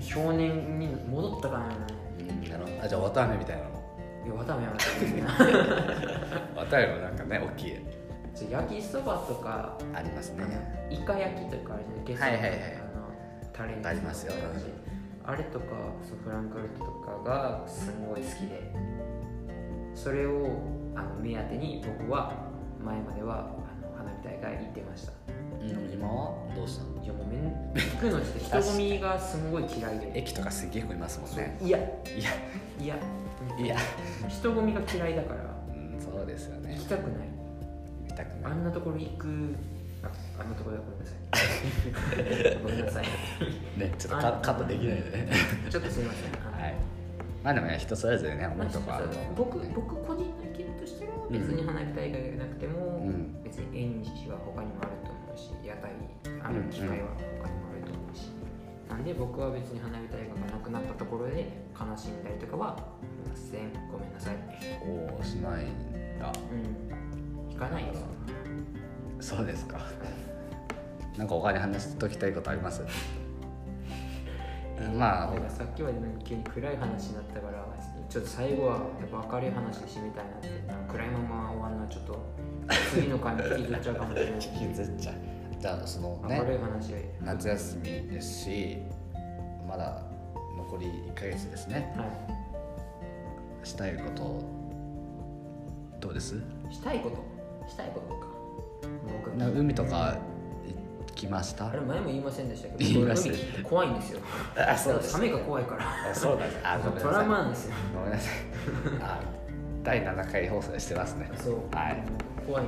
S2: 少年に戻ったかな。ね
S1: うんなるほどあじゃあ綿あめみたいなの。
S2: いやわためはな
S1: 綿あめも なんかね大きい
S2: 焼きそばとか
S1: ありますね。
S2: イカ焼きとかあるじゃない
S1: はいはいはい
S2: あのタレに
S1: ありますよ。
S2: あれとかそうフランクフルトとかがすごい好きで。それをあの目当てに僕は前まではあの花火大会行ってました
S1: うん今はどうしたの
S2: いやもうめん行くのって人混みがす。ごい嫌いで
S1: 駅とかす。げえ子います。もんね
S2: いや
S1: いや
S2: いや
S1: いや
S2: 人混みが嫌いだから
S1: うんそうです。よね
S2: 行きたくない
S1: 見たくない
S2: あんなところ行くああんなところでごめんなさいごめんなさい
S1: ねちょっとカカットできないでね
S2: ちょっとす。みません
S1: はいまあでもね人それぞれね思うとこあると思う
S2: 僕僕個人の意見としては別に花火大会がなくても、
S1: うん
S2: 別に縁日は他にもあるある機会は他にもあると思うし、なんで僕は別に花火大会がなくなったところで悲しんだりとかはしませんごめんなさい
S1: おおしないんだ。
S2: うん行かないです
S1: そうですか。なんか他に話しときたいことあります？まあ
S2: さっきまでなんか急に暗い話になったからちょっと最後はやっぱ明るい話で締めたいなって暗いまま終わるのはちょっと次の回に引きずっちゃうかもしれない。
S1: 引きずっちゃうじゃあそのね夏休みですしまだ残り1ヶ月ですね。
S2: はい。
S1: したいことどうです？
S2: したいこと？したいことか。
S1: 海とか行きました？
S2: あれ前も言いませんでしたけど 怖いんですよ。
S1: あそうです。
S2: サメが怖いから。
S1: あそうだねあごめんなさい。
S2: トラウマなんですよ。
S1: ごめんなさい。あ第7回放送でしてますね。はい。
S2: 怖い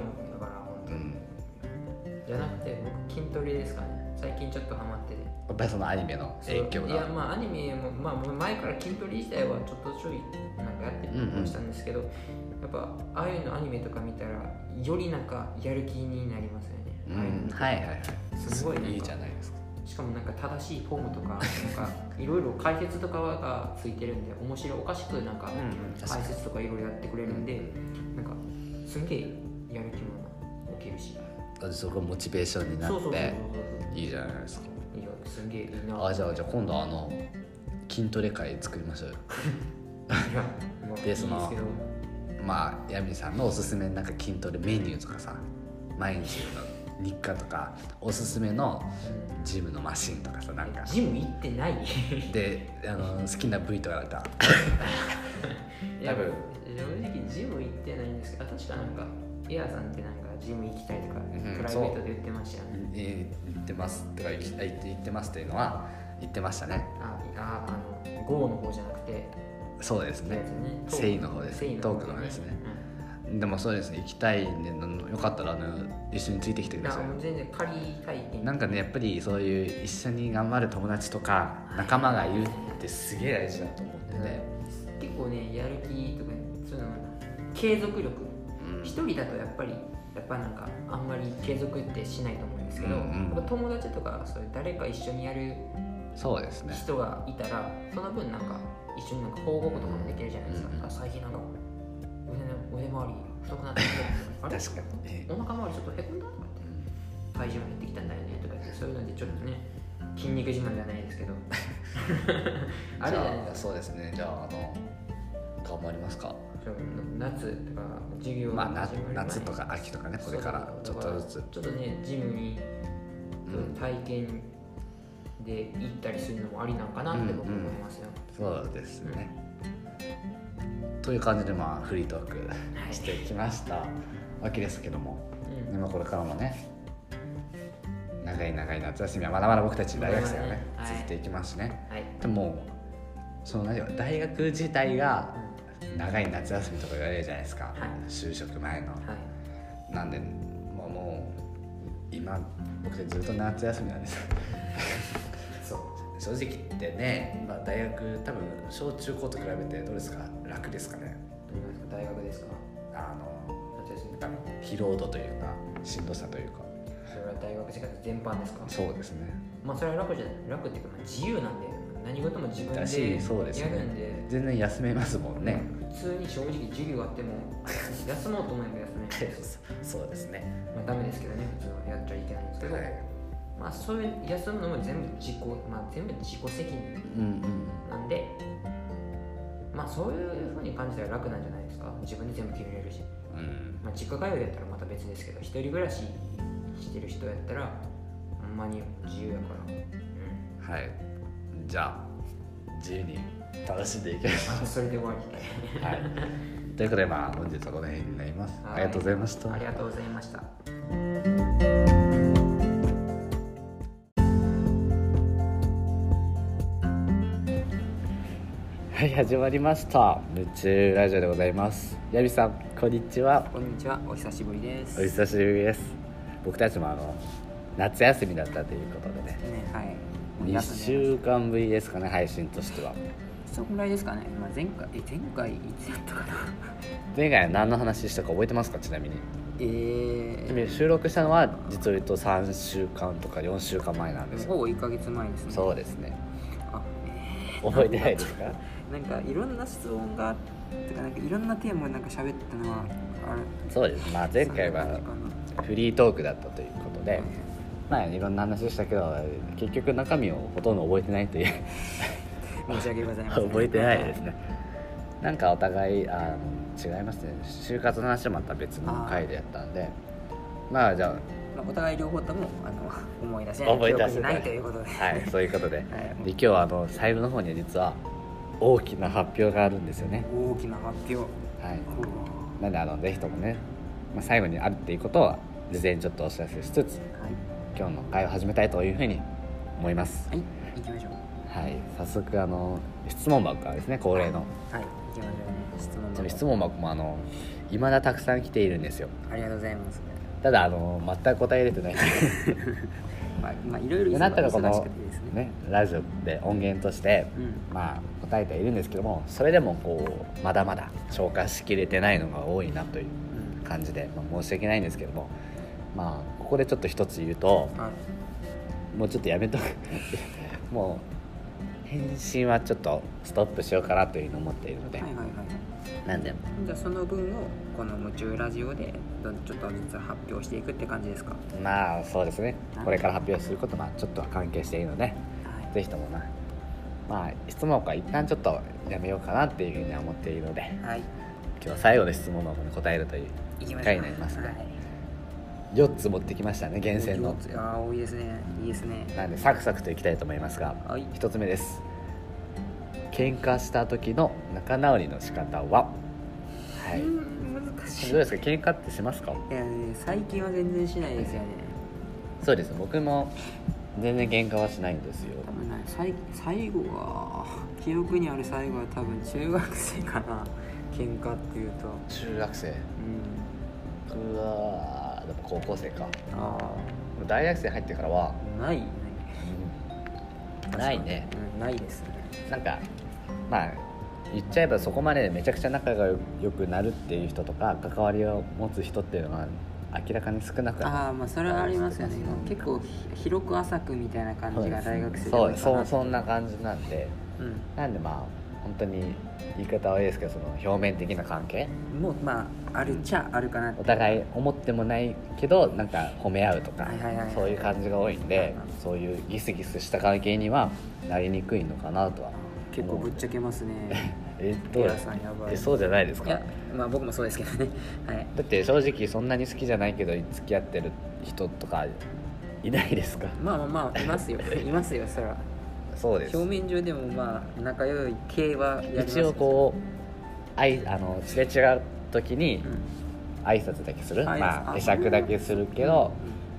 S2: じゃなくて僕筋トレですかね。最近ちょっとハマってて。
S1: やっぱりそのアニメの影響
S2: いや
S1: が
S2: まあアニメもまあ前から筋トレ自体はちょっとちょいなんかやって
S1: うんうん。
S2: たしたんですけど、やっぱああいうのアニメとか見たらよりなんかやる気になりますよね、
S1: うん。はいはいはい。
S2: すごい
S1: いいじゃないですか。
S2: しかもなんか正しいフォームとか いろいろ解説とかがついてるんで面白いおかしくなんか解説とかいろいろやってくれるんでなんかすんげえやる気も起きるし
S1: そこがモチベーションになっていいじゃないですか。
S2: いやすんげえいいな。
S1: あじゃあじゃあ今度あの筋トレ会作りましょうよ。でそのまあヤミさんのおすすめのなんか筋トレメニューとかさ毎日の日課とかおすすめのジムのマシンとかさなんか。
S2: ジム行ってない？
S1: であの好きな部位とかだった？多分。
S2: 正直ジム行ってないんですけど確かなんかエアさんってなんかジム行きたいとか、
S1: ん
S2: プライベートで言ってましたよね。
S1: えー言ってますとか言って言ってますっていうのは言ってましたね。
S2: あああの GO の方じゃなくて
S1: そうですね。誠意の方ですトークの方ですね。でもそうですね行きたいんでのよかったらあの一緒についてきて
S2: うん、
S1: ください。
S2: 全然借りたい
S1: なんかねやっぱりそういう一緒に頑張る友達とか仲間がいるってすげえ大事だと思ってて、
S2: 結構ねやる気とかそういうの継続力。
S1: うん。
S2: 一人だとやっぱりやっぱなんかあんまり継続ってしないと思うんですけど、
S1: うんうん。
S2: やっぱ友達とかそういう誰か一緒にやる
S1: そうですね。
S2: 人がいたらその分なんか一緒になんか報告とかもできるじゃないですか、
S1: うんうん。
S2: あ最近なんか腕の腕周り太くなってきてあれ
S1: 確かに、
S2: お腹周りちょっとへこんだとかって体重減ってきたんだよねとかってそういうのでちょっとね筋肉自慢じゃないですけど。あれじゃない
S1: じゃあそうですね。じゃああの頑張りますか
S2: 夏とか授業
S1: まあ夏とか秋とかねこれからちょっとずつ。
S2: ちょっとねジムに
S1: うん。
S2: 体験で行ったりするのもありなんかなって僕は思いますよ、
S1: そうですね、という感じでまあフリートーク
S2: はい。
S1: してきました。わけですけども、
S2: うん。
S1: でまあこれからもね長い長い夏休みはまだまだ僕たち大学生はね、
S2: はい。
S1: 続いていきますしね。
S2: はい、
S1: でもその大学自体が
S2: う
S1: 長い夏休みとか言われるじゃないですか、
S2: はい。
S1: 就職前の。
S2: んはい。
S1: なんでもうもう今僕ずっと夏休みなんです。
S2: そう。
S1: 正直言ってね、まあ、大学多分小中高と比べてどうですか？楽ですかね？
S2: 大学ですか？
S1: あの
S2: 夏休み。
S1: 疲労度というかしんどさというか。
S2: それは大学生活全般ですか？
S1: そうですね。
S2: まあそれは楽じゃない。楽っていうかまあ自由なんで何事も自分で
S1: だしそうです
S2: やる
S1: ね
S2: んで。
S1: 全然休めますもんね。
S2: 普通に正直授業あっても休もうと思えば休める。
S1: そうですね。
S2: まあダメですけどね普通はやっちゃいけないんですけど、
S1: はい。
S2: まあそういう休むのも全部自己まあ全部自己責任
S1: うんうん。
S2: なんで。まあそういうふうに感じたら楽なんじゃないですか。自分で全部決めれるし、
S1: うん。
S2: まあ、実家通いやったらまた別ですけど一人暮らししてる人やったらほんまに自由やから、うん。
S1: はいじゃあ自由に楽しんでいきましょ
S2: まあ、それで終わり
S1: うはい。ということでまあ本日はこの辺になります。
S2: はい。
S1: ありがとうございました。
S2: ありがとうございました。
S1: はい始まりました。夢中ラジオでございます。ヤビさんこんにちは。
S2: こんにちは。お久しぶりです。
S1: お久しぶりです。僕たちもあの夏休みだったということでね。
S2: ねはい
S1: 2週間ぶりですかね配信としては。
S2: そんぐらいですかね、まあ、前回え前回いつやったかな。
S1: 前回何の話したか覚えてますかちなみに。
S2: え
S1: でも収録したのは実を言うと3週間とか4週間前なんです。よ
S2: ほぼ1か月前ですね。
S1: そうですね。
S2: あえ
S1: 覚えてないですか？
S2: ーなんかいろんな質問がてかなんかいろんなテーマでなんか喋ったのはあれ
S1: そうです。まあ前回はフリートークだったということで
S2: な
S1: まあいろんな話したけど結局中身をほとんど覚えてないという。
S2: 申し訳ございません。
S1: 覚えてないですね。なんかお互いあの違いますね。就活の話はまた別の回でやったんで。まあじゃ
S2: まあ、お互い両方ともあの思い出せない記憶に
S1: な
S2: ないいということで、
S1: あはいそういうことで。
S2: はい。
S1: で 今日はあの最後の方には実は大きな発表があるんですよね。
S2: 大きな発表。
S1: はい。なんであのぜひともね、まあ、最後にあるっていうことを事前にちょっとお知らせしつつ
S2: はい
S1: 今日の会を始めたいというふうに思います。
S2: はい行きましょう。
S1: はい早速あの質問箱からですね恒例の。
S2: はい行きましょうね。質問
S1: ちなみに質問箱もあの未だたくさん来ているんですよ。
S2: ありがとうございます。
S1: ただあの全く答えれてない
S2: まあまあいろいろ
S1: でなんとかこの
S2: ね。
S1: ねラジオで音源として
S2: うん。
S1: まあ答えてはいるんですけどもそれでもこうまだまだ消化しきれてないのが多いなという
S2: うん。
S1: 感じで、まあ、申し訳ないんですけどもまあここでちょっと一つ言うと
S2: はい。
S1: もうちょっとやめとく。もう返信はちょっとストップしようかなというふうに思っているので、
S2: はいはいはい。
S1: なんで
S2: じゃあその分をこの夢中ラジオでちょっとずつ発表していくって感じですか？
S1: まあそうですね。
S2: はい。
S1: これから発表することはちょっとは関係しているので
S2: はい。
S1: ぜひともな。まあ質問は一旦ちょっとやめようかなっていうふうには思っているので
S2: はい。
S1: 今日は最後の質問箱に答えるという機会になりますね
S2: はい
S1: 4つ持ってきましたね厳選の。
S2: ああ多いですね。いいですね。
S1: なんでサクサクといきたいと思いますが
S2: はい。
S1: 1つ目です。喧嘩した時の仲直りの仕方は？はい。
S2: うん難しい。
S1: どうですか？喧嘩ってしますか？
S2: いやね最近は全然しないですよね。
S1: そうです僕も全然喧嘩はしないんですよ。
S2: 多分ね最最後は記憶にある最後は多分中学生かな。喧嘩っていうと。
S1: 中学生。
S2: うん。
S1: 僕はでも高校生か。
S2: あ
S1: 大学生入ってからは、
S2: あない。ない
S1: ないね。
S2: うんないですね。
S1: なんかまあ言っちゃえばそこまでめちゃくちゃ仲が良くなるっていう人とか関わりを持つ人っていうのは明らかに少なく
S2: ああまあそれはありますよね。
S1: うん。
S2: 結構ひ広く浅くみたいな感じが大学生で
S1: そうそそんな感じなんで。
S2: うん。
S1: なんでまあ本当に言い方はいいですけどその表面的な関係？
S2: もうまああるっちゃあるかなって。
S1: お互い思ってもないけどなんか褒め合うとか
S2: はいはいはいはい。
S1: そういう感じが多いんでそういうギスギスした関係にはなりにくいのかなとは
S2: 結構ぶっちゃけますね。
S1: えどう？
S2: エアさんやばい。
S1: えそうじゃないですか？
S2: いやまあ僕もそうですけどね。はい。
S1: だって正直そんなに好きじゃないけど付き合ってる人とかいないですか？
S2: まあまあまあいますよ。いますよそら
S1: そうです。
S2: 表面上でもまあ仲良い系はやります
S1: 一応こうあいあのすれ違う時に
S2: うん。
S1: 挨拶だけする、
S2: 挨拶
S1: まあ
S2: あ
S1: 会釈だけするけど、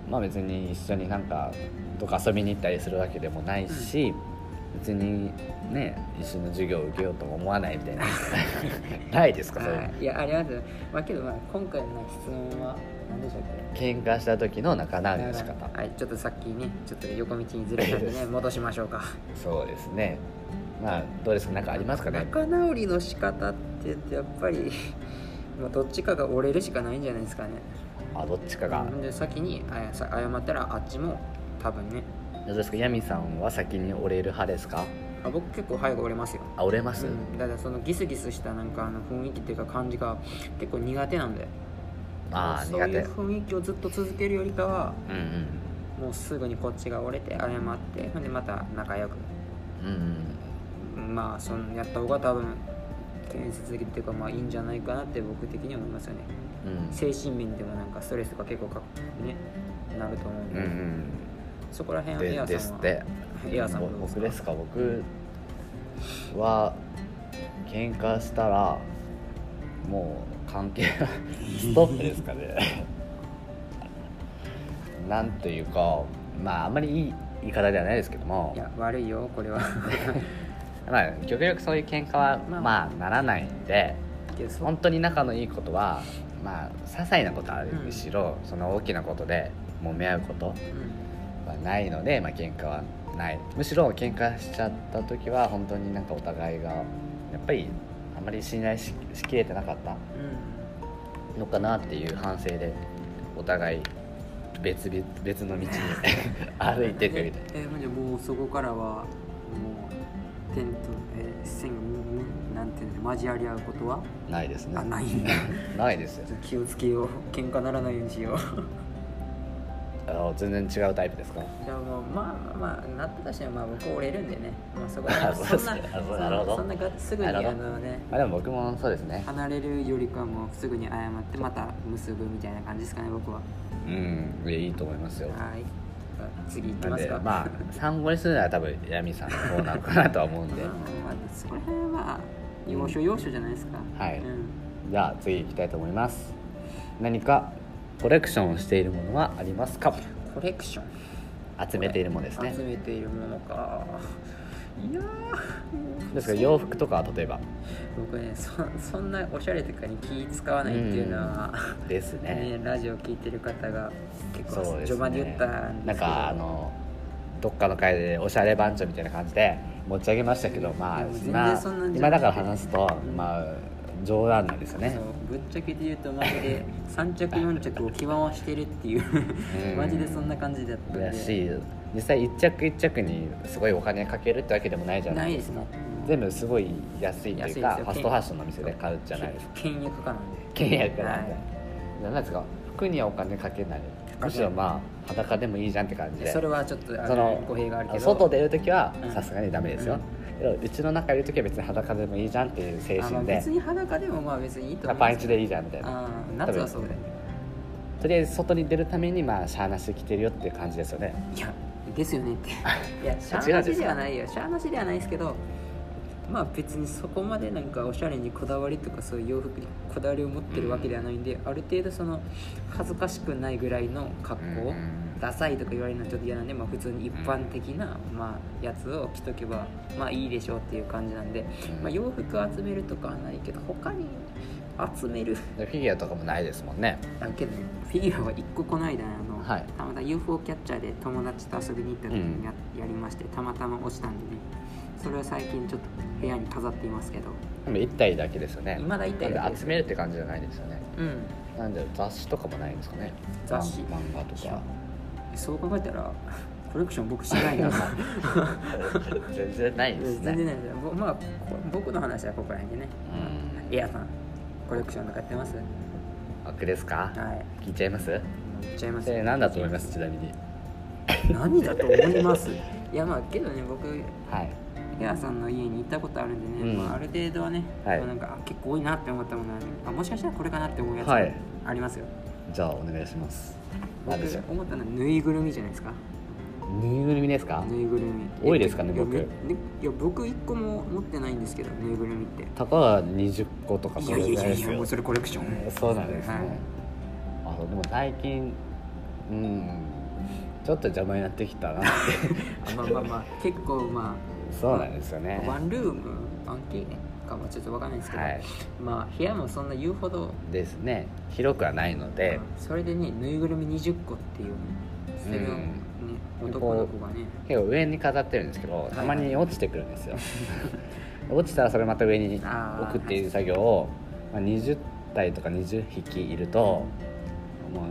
S1: まあ別に一緒になんかどっか遊びに行ったりするわけでもないし、別にね一緒の授業を受けようとも思わないみたいな。ないですかそれ
S2: はいいやありますよ。まあけどまあ今回の質問は何でしょうか
S1: 喧嘩した時の仲直りの仕方。
S2: はい。ちょっとさっきねちょっと横道にずれたんでね 戻しましょうか。
S1: そうですね。まあどうですか？何かありますかね？
S2: 仲直りの仕方って言ってやっぱり まあどっちかが折れるしかないんじゃないですかね。
S1: あどっちかが、
S2: で先に謝ったらあっちも多分ね。
S1: どうですか？ヤミさんは先に折れる派ですか？
S2: あ僕結構早く折れますよ。
S1: あ折れます、
S2: うん、だからそのギスギスしたなんかあの雰囲気っていうか感じが結構苦手なんで
S1: ああ
S2: そういう雰囲気をずっと続けるよりかは
S1: うんうん。
S2: もうすぐにこっちが折れて謝ってほんでまた仲良く。
S1: うんうん。
S2: まあそんやった方が多分建設的っていうかまあいいんじゃないかなって僕的には思いますよね。
S1: うん。
S2: 精神面でもなんかストレスが結構かねなると思うんで、
S1: うん
S2: そこら辺はエアさんは？
S1: で
S2: エアさん
S1: 僕ですか僕は喧嘩したらもう関係はストップですかね。なんというかまああんまりいい言い方ではないですけども。
S2: いや悪いよこれは。
S1: まあ極力そういう喧嘩は
S2: まあ。
S1: まあならないんで本当に仲のいいことはまあ些細なことはあるにしろ、その大きなことで揉め合うこと
S2: うん。
S1: はないので、まあ喧嘩はない。むしろ喧嘩しちゃった時は本当になんかお互いがやっぱりあまり信頼ししきれてなかった
S2: う
S1: のかなっていう反省でお互い別々別の道に 歩いていくみたいな。
S2: ええじゃあもうそこからはもう点と、えー線がもうなんていうの交わり合うことは、
S1: ないですね。
S2: あない
S1: ないですよ。
S2: 気をつけよう。喧嘩ならないようにしよう
S1: あの全然違うタイプですか？
S2: じゃあもうまあまあなったとしてもまあ僕折れるんでね、まあ、そこ
S1: あそ
S2: んな
S1: そうなるほど。
S2: そんながすぐにあのね
S1: あでも僕もそうですね。
S2: 離れるよりかはもうすぐに謝ってまた結ぶみたいな感じですかね僕は。
S1: うん。いやいいと思いますよ。
S2: はい。次行きますか。
S1: でまあ参考にするなら多分ヤミさんの方なのかなとは思うんで。
S2: まあまあそこら辺はまあ要所要所じゃないですか。
S1: はい。
S2: うん。
S1: じゃあ次行きたいと思います。何かコレクションをしているものはありますか？
S2: コレクション。
S1: 集めているものですね。
S2: 集めているものか。いやー
S1: ですから洋服とかは例えば。
S2: 僕ねそそんなおしゃれとかに気使わないっていうのは、
S1: ですね。
S2: ねラジオ聞いてる方が結構序盤で言ったんですけど。
S1: なんかあのどっかの会でおしゃれ番長みたいな感じで持ち上げましたけどまあ今今だから話すとまあ冗談なんですよね。
S2: ぶっちゃけて言うとマジで 3着4着を着回してるっていう。
S1: うん。
S2: マジでそんな感じだったんで。
S1: だし実際一着一着にすごいお金かけるってわけでもないじゃなですか
S2: ないいです。ね
S1: 全部すごい安いっていうかファストファッションの店で買うじゃないです。か
S2: 倹約家なんで。
S1: 倹約なんで、
S2: はい。
S1: なんですか服にはお金かけない。むしろまあ裸でもいいじゃんって感じで。
S2: それはちょっとあ
S1: その
S2: 語弊があるけど。
S1: 外出る時は
S2: うん。
S1: さすがにダメですよ、けどうちの中いる時は別に裸でもいいじゃんっていう精神で。
S2: 別に裸でもまあ別にいいと思う
S1: パンイチでいいじゃんみたいな。
S2: 夏はそうだよね。
S1: とりあえず外に出るためにまあシャーなし着てるよっていう感じですよね。
S2: いやですよねって。いやシャーなしではないよ。シャーなしではないですけどまあ別にそこまでなんかおしゃれにこだわりとかそういう洋服にこだわりを持ってるわけではないんで、ある程度その恥ずかしくないぐらいの格好、
S1: うん
S2: ダサいとか言われるのはちょっと嫌なんで、まあ、普通に一般的な、まあ、やつを着とけばまあいいでしょうっていう感じなんで、
S1: うん。
S2: まあ、洋服集めるとかはないけど他に集める
S1: でフィギュアとかもないですもんね。
S2: だけどフィギュアは1個この間あの、
S1: はい。
S2: たまたま UFO キャッチャーで友達と遊びに行った時にや,、やりましてたまたま落ちたんでね。それを最近ちょっと部屋に飾っていますけど。
S1: でも1体だけですよね。
S2: 未だ一体だけ
S1: 集めるって感じじゃないですよね。
S2: うん。
S1: なんで雑誌とかもないんですかね。
S2: 雑誌。
S1: 漫漫画とか
S2: そう考えたらコレクション僕してないな。
S1: 全然ないですね。
S2: 全然ないですぼまあこ僕の話はここら辺でね。
S1: うん。
S2: エアさんコレクションとかやってます？
S1: 枠ですか？
S2: はい。
S1: 聞いちゃいます？
S2: 言っちゃいます
S1: で何だと思います？ちなみに。
S2: 何だと思います？いやまあけどね僕
S1: はい。
S2: エアさんの家に行ったことあるんでね、
S1: うん。
S2: まあ、ある程度はね、
S1: はい。
S2: なんかあ結構多いなって思ったものはねあもしかしたらこれかなって思うやつ
S1: はい。
S2: ありますよ、
S1: じゃあお願いします
S2: 僕
S1: 何でしょう
S2: 思ったのはぬいぐるみじゃないですか。
S1: ぬいぐるみですか？
S2: ぬいぐるみ。
S1: 多いですかね
S2: いや
S1: 僕。
S2: ねいや僕1個も持ってないんですけどぬいぐるみって。
S1: たかが20個とか
S2: い
S1: それ
S2: やいやいや
S1: ぐらいですよ。
S2: いやもうそれコレクション。
S1: そうなんですね、
S2: はい。
S1: あでも最近うんちょっと邪魔になってきたなって。
S2: あ まあまあまあ結構ま
S1: そうなんですよ
S2: あ
S1: ね。
S2: ワンルーム 1K かもちょっとわかんないですけど、
S1: はい。
S2: まあ部屋もそんな言うほど
S1: ですね。広くはないので。
S2: それでねぬいぐるみ20個っていうねそれをね、男の子がね。
S1: 結構上に飾ってるんですけどたまに落ちてくるんですよ。落ちたらそれまた上に置くっていう作業を、まあ、20体とか20匹いるとも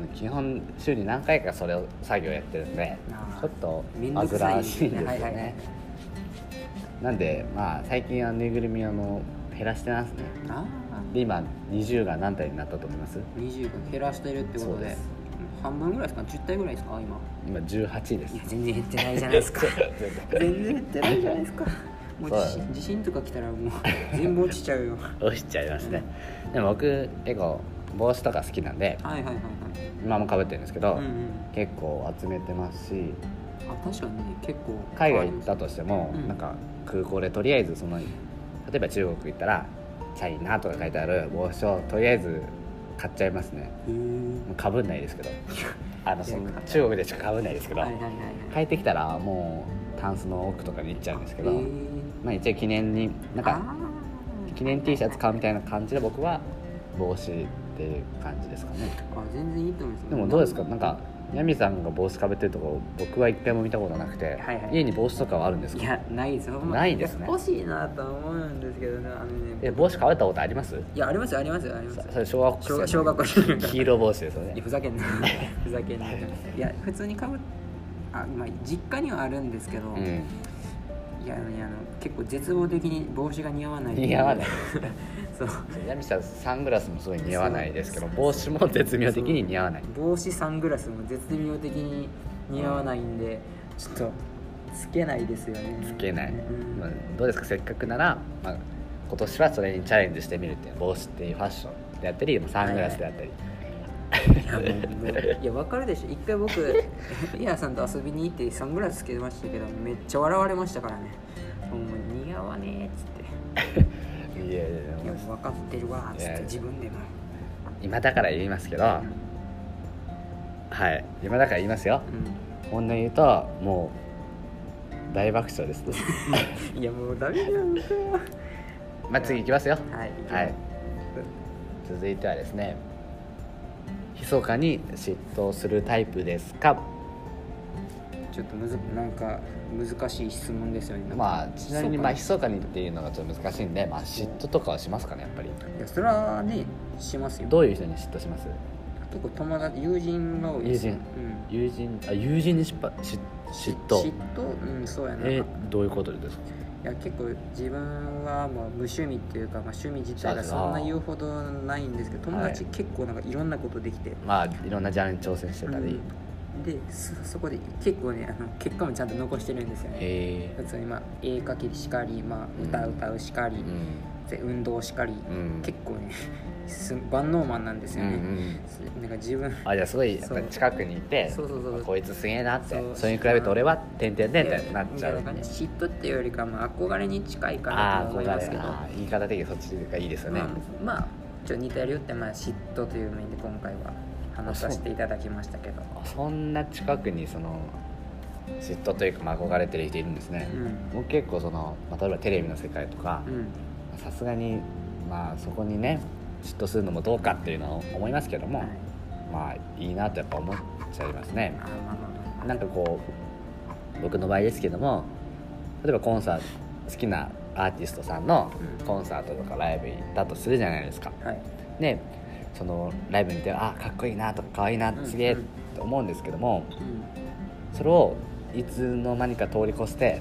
S1: う基本週に何回かそれを作業やってるんでちょっと煩わしいんですよねなんでまあ最近はぬいぐるみあの減らしてますね。
S2: あ
S1: で今20が何体になったと思います？
S2: あ20個減らしてるってことで。半分ぐらいですか？10体ぐらいですか？今。
S1: 今18です。
S2: いや全然減ってないじゃないですか。全然減ってない。じゃないですか。もう地震とか来たらもう全部落ちちゃうよ。
S1: 落ちちゃいますね。でも僕結構帽子とか好きなんで
S2: はいはいはいはい。
S1: 今もかぶってるんですけど、
S2: うんうん。
S1: 結構集めてますし。
S2: あ確かにね結構
S1: 海外行ったとしても、
S2: うん。
S1: なんか空港でとりあえずその例えば中国行ったら「チャイナ」とか書いてある帽子をとりあえず買っちゃいますね。かぶんないですけど。あのその中国でしかかぶんないですけど、帰ってきたらもうタンスの奥とかに行っちゃうんですけど、まあ一応記念になんか記念 T シャツ買うみたいな感じで僕は帽子っていう感じですかね。
S2: あ全然いいと思います。
S1: でもどうですか？なんかヤミさんが帽子かぶってるとこ僕は一回も見たことなくて、
S2: はいはい。
S1: 家に帽子とかはあるんですか？
S2: いやないですよ
S1: ないですね。
S2: や欲しいなとは思うんですけどねあのね
S1: え帽子かぶったことあります？
S2: いやありますよありますよありますよ。
S1: それ小学校
S2: 小小学校
S1: 黄色帽子ですよ
S2: いや
S1: ね
S2: ふざけんな。ふざけんな。いいや普通にかぶあまあ実家にはあるんですけど、
S1: うん。
S2: いやあのあの結構絶望的に帽子が似合わない。
S1: 似合わない
S2: そう。
S1: ヤミさんサングラスもすごい似合わないですけど帽子も絶妙的に似合わない。
S2: 帽子サングラスも絶妙的に似合わないんで、ちょっとつけないですよね。
S1: つけない、
S2: うん。
S1: まあ、どうですか？せっかくなら、まあ、今年はそれにチャレンジしてみるっていう帽子っていうファッションであったりサングラスであったり、
S2: いやもうもういや分かるでしょ。一回僕イ ヤさんと遊びに行ってサングラスつけてましたけどめっちゃ笑われましたからね。もう似合わねえっつって。
S1: 似いやいや
S2: 分かってるわっつって自分でも。
S1: 今だから言いますけど。はい。今だから言いますよ。
S2: う
S1: 本音言うともう大爆笑です。ね
S2: んいやもうダメだ
S1: まあ次いきますよ。
S2: はい。
S1: はい。続いてはですね密かに嫉妬するタイプですか？
S2: ちょっとむずなんか難しい質問ですよね。
S1: まあちなみにまあ密かにっていうのがちょっと難しいんで、まあ、嫉妬とかはしますかねやっぱり。
S2: かいやそれはねしますよ。
S1: どういう人に嫉妬します？
S2: 結構友達友人が多いですよ
S1: 友友人？あ友人に失嫉
S2: うん、
S1: 妬。
S2: 嫉妬？うんそうやな、
S1: え
S2: い
S1: どういうことですか？
S2: や結構自分はまあ無趣味っていうか、まあ、趣味自体がそんな言うほどないんですけど友達
S1: はい。
S2: 結構なんかいろんなことできて、
S1: まあいろんなジャンルに挑戦してたり、
S2: うんでそそこで結構ねあの結果もちゃんと残してるんですよね。
S1: へ
S2: 普通にまあ絵描きしかり、まあ、
S1: うん。
S2: 歌歌うしかり、
S1: え
S2: で運動しかり、
S1: うん。
S2: 結構ねす万能マンなんですよね、
S1: うんうん
S2: なんか自分
S1: あじゃあすごい近くにいて
S2: そうそうそう
S1: あこいつすげえなって
S2: そ
S1: れに比べて俺は「てんてんてん」ってなっちゃう。
S2: いやなんかね嫉妬っていうよりかまあ憧れに近いかなと思いますけど。
S1: 言い方的にそっちがいいですよね、
S2: まあ、まあちょっと似てるよってまあ嫉妬という面で今回は話させていただきましたけど
S1: あそんな近くにその嫉妬というか、まあ、憧れてる人いるんですね、
S2: うん。
S1: 僕結構その、まあ、例えばテレビの世界とか
S2: うん。
S1: さすがにまあそこにね嫉妬するのもどうかっていうのは思いますけども、
S2: はい。
S1: まあいいなとやっぱ思っちゃいますね。なんかこう僕の場合ですけども例えばコンサート好きなアーティストさんの
S2: うん。
S1: コンサートとかライブ行ったとするじゃないですか。
S2: はい。
S1: でそのライブ見てあかっこいいなとかかわいいな
S2: うん
S1: すげえ
S2: うん。
S1: と思うんですけども
S2: うん。
S1: それをいつの間にか通り越して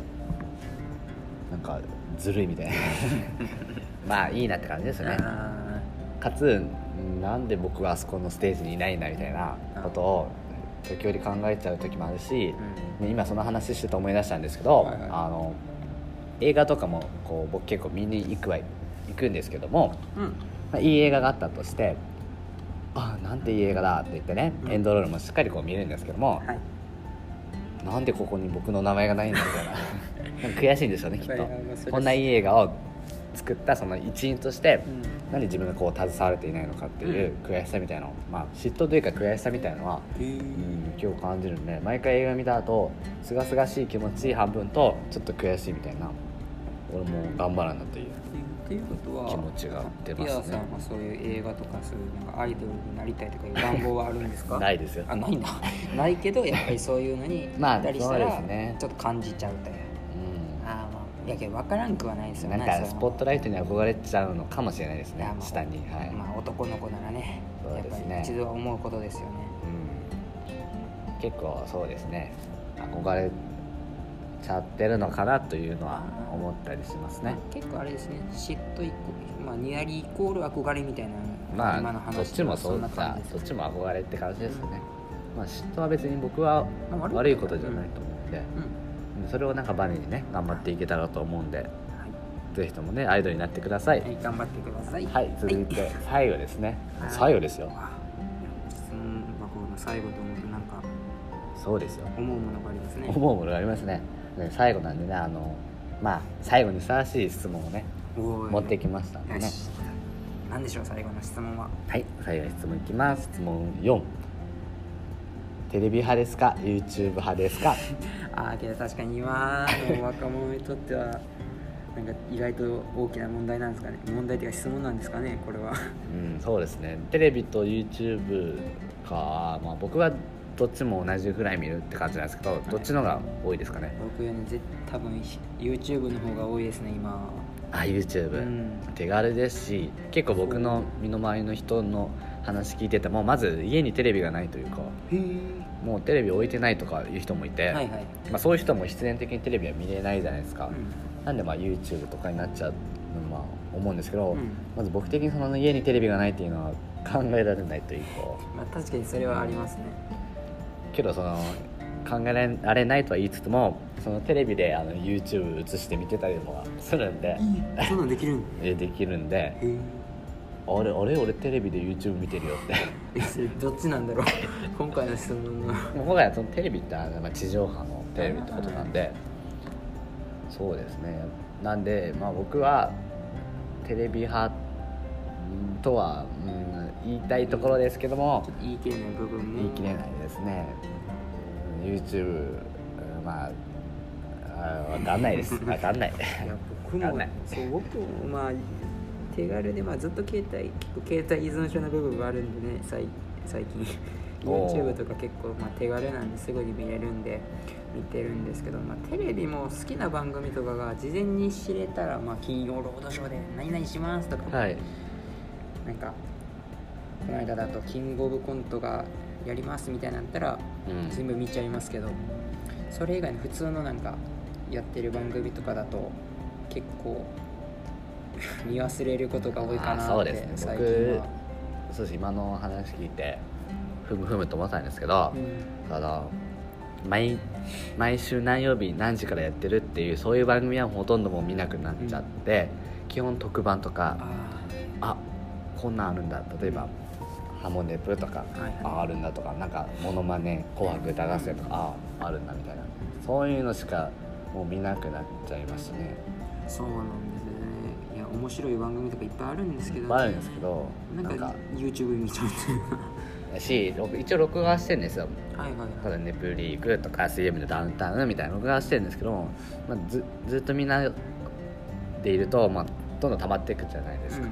S1: なんかずるいみたいな。まあいいなって感じですよね。
S2: あ
S1: かつなんで僕はあそこのステージにいないんだみたいなことを時折考えちゃう時もあるし今その話してて思い出したんですけど、
S2: はいはい。
S1: あの映画とかもこう僕結構見に行くは行くんですけども、
S2: うん。
S1: まあ、いい映画があったとしてあなんていい映画だって言ってね、
S2: うん。
S1: エンドロールもしっかりこう見るんですけども、
S2: はい。
S1: なんでここに僕の名前がないんだみたいな。悔しいんでしょうねきっと。こんないい映画を作ったその一員として、
S2: うん。
S1: なんで自分がこう携われていないのかっていう悔しさみたいなの、まあ、嫉妬というか悔しさみたいなのは、うん、今日感じるんで毎回映画見た後すがすがしい気持ち半分とちょっと悔しいみたいな俺も頑張らなという
S2: っていうことは
S1: 気持ちが出ますね。
S2: さんはそういう映画とかそういうなんかアイドルになりたいとかいう願望はあるんですか？
S1: ないですよ。
S2: あないんだ ないけどやっぱりそういうのに
S1: まあ
S2: たりしたら
S1: ね。
S2: ちょっと感じちゃうという
S1: う
S2: あーまあいやけど分からんくはないですよ
S1: ん、なんかスポットライトに憧れちゃうのかもしれないですね。
S2: まあ
S1: 下に。はい、
S2: まあ男の子ならね。やっぱり一度は思うことですよね。
S1: うん、結構そうですね。憧れちゃってるのかなというのは思ったりしますね。
S2: 結構あれですね嫉妬イコまあニヤリイコール憧れみたいな
S1: ま
S2: 今の話
S1: あどっちもそうだ
S2: 感じです
S1: どっちも憧れって感じですよね、まあ嫉妬は別に僕は
S2: まあ
S1: 悪いことじゃないと思うんで、
S2: うん。
S1: それをなんかバネにね頑張っていけたらと思うんで
S2: はい。
S1: ぜひともねアイドルになってください。
S2: はい、頑張ってください。
S1: はい続いて最後ですね。
S2: はい。
S1: 最後ですよ。
S2: あ質問箱の最後と思うとなんか
S1: そうですよ。
S2: 思うものがありますね。
S1: 思うものがありますねね最後なんでねあのまあ最後にふさわしい質問をね持ってきましたんでね
S2: よし。なんでしょう最後の質問は？
S1: はい最後の質問いきます質問4テレビ派ですか？YouTube 派ですか？
S2: ああけど確かに今の 若者にとってはなんか意外と大きな問題なんですかね。問題というか質問なんですかねこれは。
S1: うんそうですねテレビと YouTube か、まあ、僕はどっちも同じぐらい見るって感じなんですけどどっちのが多いですかね？
S2: 僕より絶多分 YouTube の方が多いですね今。
S1: あ YouTube、
S2: うん。
S1: 手軽ですし結構僕の身の回りの人の話聞いててもまず家にテレビがないというか。もうテレビ置いてないとかいう人もいて、
S2: はいはい。
S1: まあ、そういう人も必然的にテレビは見れないじゃないですか、
S2: うん。
S1: なんでまあ YouTube とかになっちゃうのは思うんですけど、
S2: うん。
S1: まず僕的にその家にテレビがないっていうのは考えられないというか。
S2: まあ確かにそれはありますね。
S1: けどその考えられないとは言いつつもそのテレビであの YouTube 映して見てたりもするんで
S2: そんなんできるん？
S1: えできるんで。あれあれ俺テレビで YouTube 見てるよって。
S2: どっちなんだろう？今回の質問の。
S1: もはやそのテレビってあのまあ地上波のテレビってことなんでそうですね。なんで、まあ、僕はテレビ派とは、うん、言いたいところですけども。
S2: 言い切れない部分も
S1: 言い切れないですね。YouTube うんまああ分かんないです。分かんない。
S2: いや僕もそう僕もまあ手軽でまあずっと携帯結構携帯依存症な部分があるんでね最最近。YouTube とか結構まあ手軽なんですぐに見れるんで見てるんですけど、まあ、テレビも好きな番組とかが事前に知れたら、まあ、金曜ロードショーで何々しますとか、
S1: はい。
S2: なんかこの間だとキングオブコントがやりますみたいなのあったら
S1: うん。
S2: 全部見ちゃいますけどそれ以外の普通のなんかやってる番組とかだと結構見忘れることが多いかな
S1: そうですね。
S2: 最近は、
S1: そうです今の話聞いてふむふむと思ったんですけど、
S2: うん。
S1: 毎毎週何曜日何時からやってるっていうそういう番組はほとんどもう見なくなっちゃって、基本特番とか
S2: あ
S1: あこんなんあるんだ。例えば「ハモネプ」とか、
S2: はいはい。
S1: ああるんだとかなんか「モノマネ紅白歌合戦」とか、あああるんだみたいな。そういうのしかもう見なくなっちゃいましたね。
S2: ーそうなんですよね。いや面白い番組とかいっぱいあるんですけど
S1: いっぱいあるんですけど
S2: なか
S1: なんんか。
S2: YouTube 見ちゃうっていう
S1: し録一応録画してるんですよ。
S2: はいはい
S1: ただネプリーグとか CM でダウンタウンみたいな録画してるんですけど、まあ、ずずっとみんなでいると、まあ、どんどん溜まっていくじゃないですか、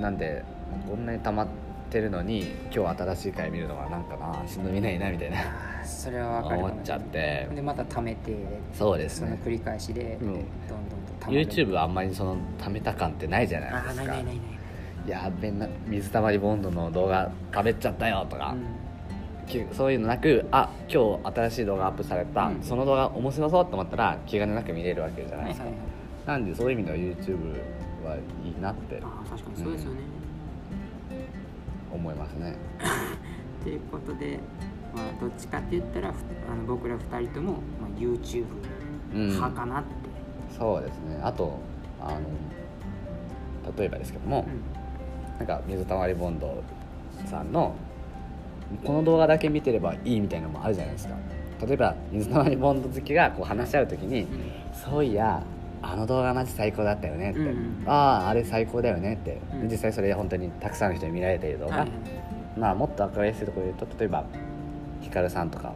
S1: なんでこんなに溜まってるのに今日新しい回見るのはなんかなしんどみないなみたいな。
S2: それは分かる。
S1: 思っちゃって。
S2: でまた貯めて
S1: そうですね。
S2: その繰り返しで、
S1: うん。
S2: どんどんと
S1: YouTube はあんまりその溜めた感ってないじゃない
S2: あ
S1: ですか。
S2: ーないないないない
S1: やべな水溜りボンドの動画食べちゃったよとか、きそういうのなくあ今日新しい動画アップされた、
S2: うん。
S1: その動画面白そうと思ったら気兼ねなく見れるわけじゃ
S2: うんはいはい
S1: ないですか、
S2: はい。
S1: なんでそういう意味では YouTube はいいなって
S2: あー確かにそうですよね、
S1: 思いますね、
S2: ということで、まあ、どっちかって言ったらふあの僕ら2人とも、まあ、YouTube
S1: うん。
S2: 派かなって、
S1: そうですね。あとあの例えばですけども、なんか水溜りボンドさんのこの動画だけ見てればいいみたいなのもあるじゃないですか。例えば水溜りボンド好きがこう話し合う時に、そういやあの動画マジ最高だったよねって、
S2: うん
S1: あああれ最高だよねって、
S2: うん。
S1: 実際それ本当にたくさんの人に見られている動画、
S2: はい
S1: まあもっと分かりやすいところで言うと例えばヒカルさんとか。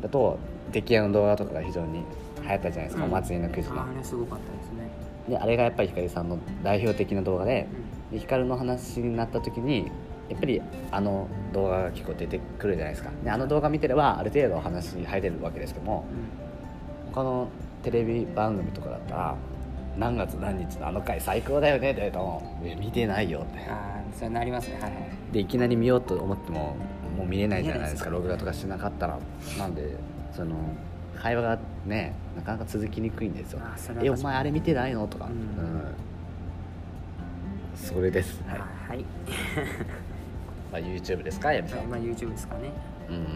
S1: だと出来合いの動画とかが非常に流行ったじゃないですか、
S2: うん。
S1: お祭りのくじの。
S2: ああれすごかったですね、
S1: であれがやっぱりヒカルさんの代表的な動画で
S2: うん。
S1: でヒカルの話になった時にやっぱりあの動画が結構出てくるじゃないですか。であの動画見てればある程度お話に入れるわけですけども他のテレビ番組とかだったら何月何日のあの回最高だよねって言うといや見てないよって。
S2: ああそうなりますね。はいはい。
S1: でいきなり見ようと思ってももう見れないじゃないですか。録画とかしなかったら。なんでその会話がねなかなか続きにくいんですよ。えお前あれ見てないの？とか、
S2: うん。
S1: うん。それです、はい
S2: はい、
S1: まあ、YouTube ですかやみさん、
S2: はいまあ、YouTube ですかね。
S1: うん。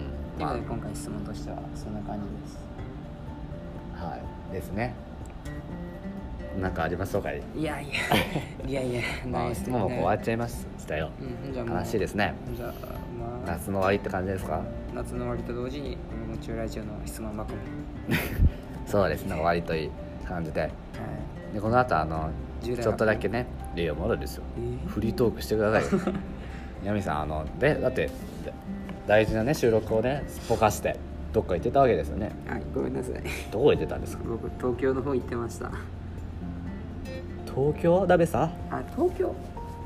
S1: ま
S2: ということで今回質問としてはそんな感じです。
S1: あはいですね。なんかありますか？い
S2: いやいや。いやいや
S1: まあ質問も終わっちゃいましたよ悲しいですね。
S2: じゃあまあ。
S1: 夏の終わりって感じですか？
S2: 夏の終わりと同時に「夢中ラジオ」の質問箱も、
S1: そうですね終わりという感じで。
S2: はい、
S1: でこの後あのちょっとだけねいやまだですよ。
S2: え
S1: フリートークしてくださいよ。ヤミさんあのでだってで大事なね収録をねぽかしてどっか行ってたわけですよね。
S2: はいごめんなさい。
S1: どこ行ってたんですか？
S2: 僕東京の方行ってました。
S1: 東京？だべさ
S2: あ東京。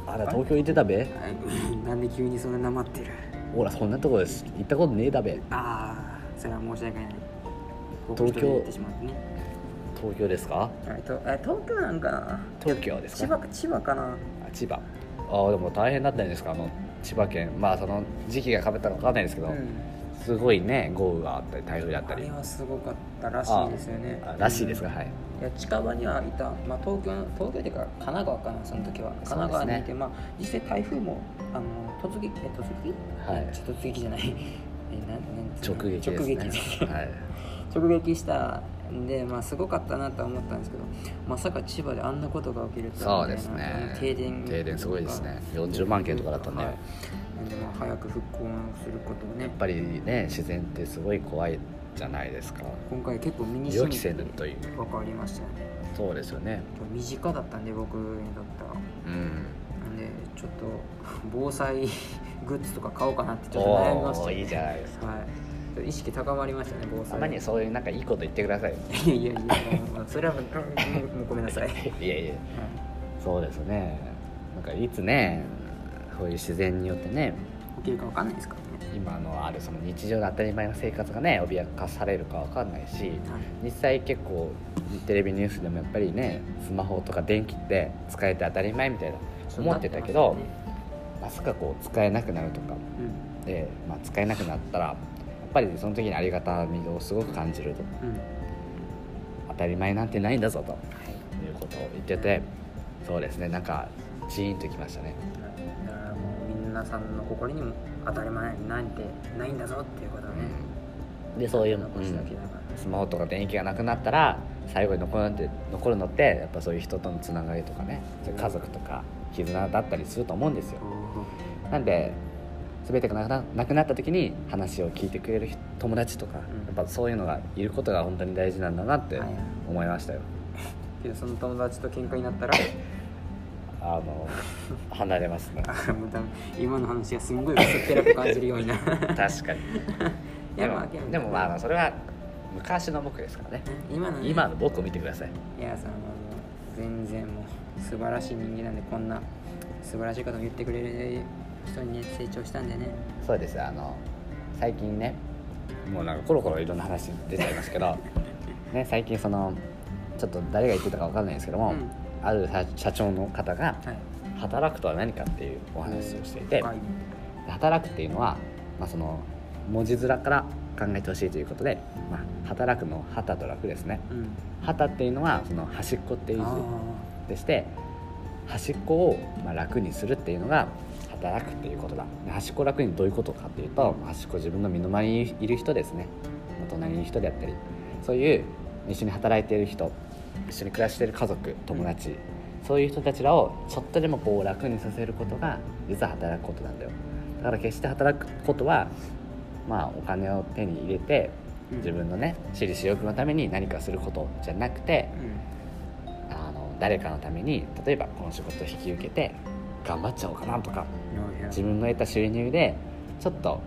S1: あら東京行ってたべ？
S2: はい。なんで急にそんななまってる？
S1: ほらそんなとこです。行ったことねえだべ。
S2: ああそれは申し訳ない。
S1: 東京？
S2: 僕一人で行ってしまってね。
S1: 東京ですか？
S2: はいとえ東京なんか？な
S1: 東京ですか？
S2: 千葉か千葉かな。
S1: あ千葉。あでも大変だったんですか？あの千葉県。まあその時期がかぶったか分かんないですけど、
S2: うん
S1: すごいね豪雨があったり台風だったり。
S2: あれはすごかったらしいですよね。
S1: あらしいですか、はい。
S2: いや近場にはいた、まあ、東京東京っていうか神奈川かなその時は。神奈川にいて、まあ、実際台風もあの突撃え突撃？
S1: はい。
S2: ちょっと突撃じゃない。えなんなん
S1: 直撃ですね。
S2: 直撃
S1: はい。
S2: 直撃したんで、まあ、すごかったなとは思ったんですけどまさか千葉であんなことが起きるとは
S1: そうですね。
S2: 停電
S1: 停電すごいですね。40万件とかだったんで、
S2: はいなんでまあ早く復興することをね。
S1: やっぱりね自然ってすごい怖いじゃないですか。
S2: 今回結構身に染みて分かりましたよね。
S1: そうですよね。
S2: 身近だったんで僕にとっては。
S1: うん。
S2: なんでちょっと防災グッズとか買おうかなってちょっと悩みました、
S1: おーいいじゃないですか。
S2: はい、意識高まりましたね防災。
S1: たまにそういうなんかいいこと言ってくださ。い
S2: いやいやいやそれはもうもごめんなさい、は い
S1: やいや。そうですね。なんかいつねそういう自然によってね
S2: 起きるかわかんないですからね。
S1: 今のあるその日常の当たり前の生活がね脅かされるかわかんないし実際結構テレビニュースでもやっぱりねスマホとか電気って使えて当たり前みたいな思ってたけどまさかこう使えなくなるとか
S2: うん。
S1: で、まあ、使えなくなったらやっぱりその時にありがたみをすごく感じると。
S2: うん。
S1: 当たり前なんてないんだぞとい。うことを言っててそうですねなんかジーンときましたね
S2: う皆さんの心にも当たり前なんてないんだぞっていうことをね、
S1: でそういう、
S2: 残しておきながら。
S1: スマホとか電気がなくなったら最後に残るって残るのってやっぱそういう人とのつながりとかね家族とか絆だったりすると思うんですよ。なんで全てがなくなった時に話を聞いてくれる人友達とか、
S2: うん。
S1: やっぱそういうのがいることが本当に大事なんだなって
S2: はい
S1: 思いましたよ、
S2: けどその友達と喧嘩になったら
S1: あの離れますね。
S2: 今の話がすんごい薄っぺらく感じるようにな。
S1: 確かに。でもでもまあそれは昔の僕ですからね。
S2: 今のね。
S1: 今の僕を見てください。
S2: いやその全然もう素晴らしい人間なんでこんな素晴らしいことも言ってくれる人にね成長したんでね。
S1: そうですあの最近ねもうなんかコロコロいろんな話出ちゃいますけどね最近そのちょっと誰が言ってたかわかんないですけども、
S2: うん
S1: ある社社長の方が
S2: はい。
S1: 働くとは何かっていうお話をしていて働くっていうのは、まあ、その文字面から考えてほしいということで、まあ、働くの旗と楽ですね。
S2: うん。
S1: 旗っていうのはその端っこっていう
S2: あ
S1: 字でして端っこをまあ楽にするっていうのが働くっていうことだ。で端っこ楽にどういうことかっていうと端っこ自分の身の回りにいる人ですね。お隣にいる人であったりそういう一緒に働いている人一緒に暮らしている家族友達、そういう人たちらをちょっとでもこう楽にさせることが実は働くことなんだよ。だから決して働くことはまあお金を手に入れて
S2: うん。
S1: 自分のね私利私欲のために何かすることじゃなくて
S2: うん。
S1: あの誰かのために例えばこの仕事を引き受けて頑張っちゃおうかなとか自分の得た収入でちょっと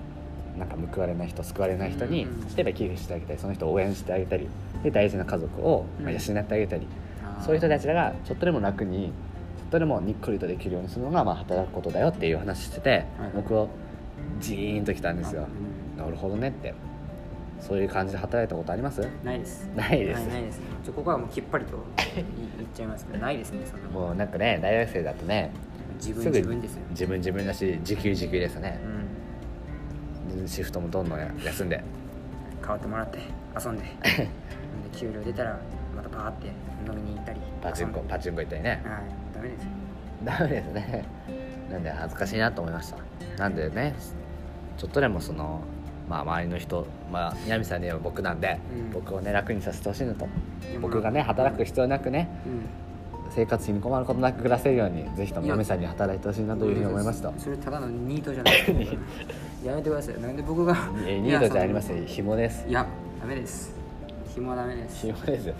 S1: なんか報われない人救われない人に、
S2: うん。
S1: 例えば寄付してあげたりその人を応援してあげたりで大事な家族を、まあ、養ってあげたり、
S2: あー。
S1: そういう人たちらがちょっとでも楽にちょっとでもにっこりとできるようにするのが、まあ、働くことだよっていう話してて、僕をジーンときたんですよ。
S2: あ
S1: なるほどねって。そういう感じで働いたことあります？
S2: うんないです。
S1: ないです。
S2: はいないです。ここはもうきっぱりと言言っちゃいますけどないですねそんな
S1: もうなんかね大学生だとね
S2: 自分自分ですよ。
S1: 自分自分だし時給時給ですね。
S2: うん。
S1: シフトもどんどん休んで。
S2: 変わってもらって遊んでで 給料出たらまたパーって飲みに行ったり
S1: パチンコパチンコ行ったりね。
S2: はいダメですよ。
S1: ダメですね。なんで恥ずかしいなと思いました。なんでねちょっとでもそのまあ周りの人まあ南さんには僕なんで、
S2: うん。
S1: 僕をね楽にさせてほしいのと。僕がね働く必要なくね
S2: うん。
S1: 生活費に困ることなく暮らせるようにぜひとも嫁さんに働いてほしいなというふうに思いました
S2: それただのニートじゃないですか やめてください。なんで僕が
S1: えニートじゃありません。紐です。
S2: いやダメです紐はダメです。
S1: 紐ですよ。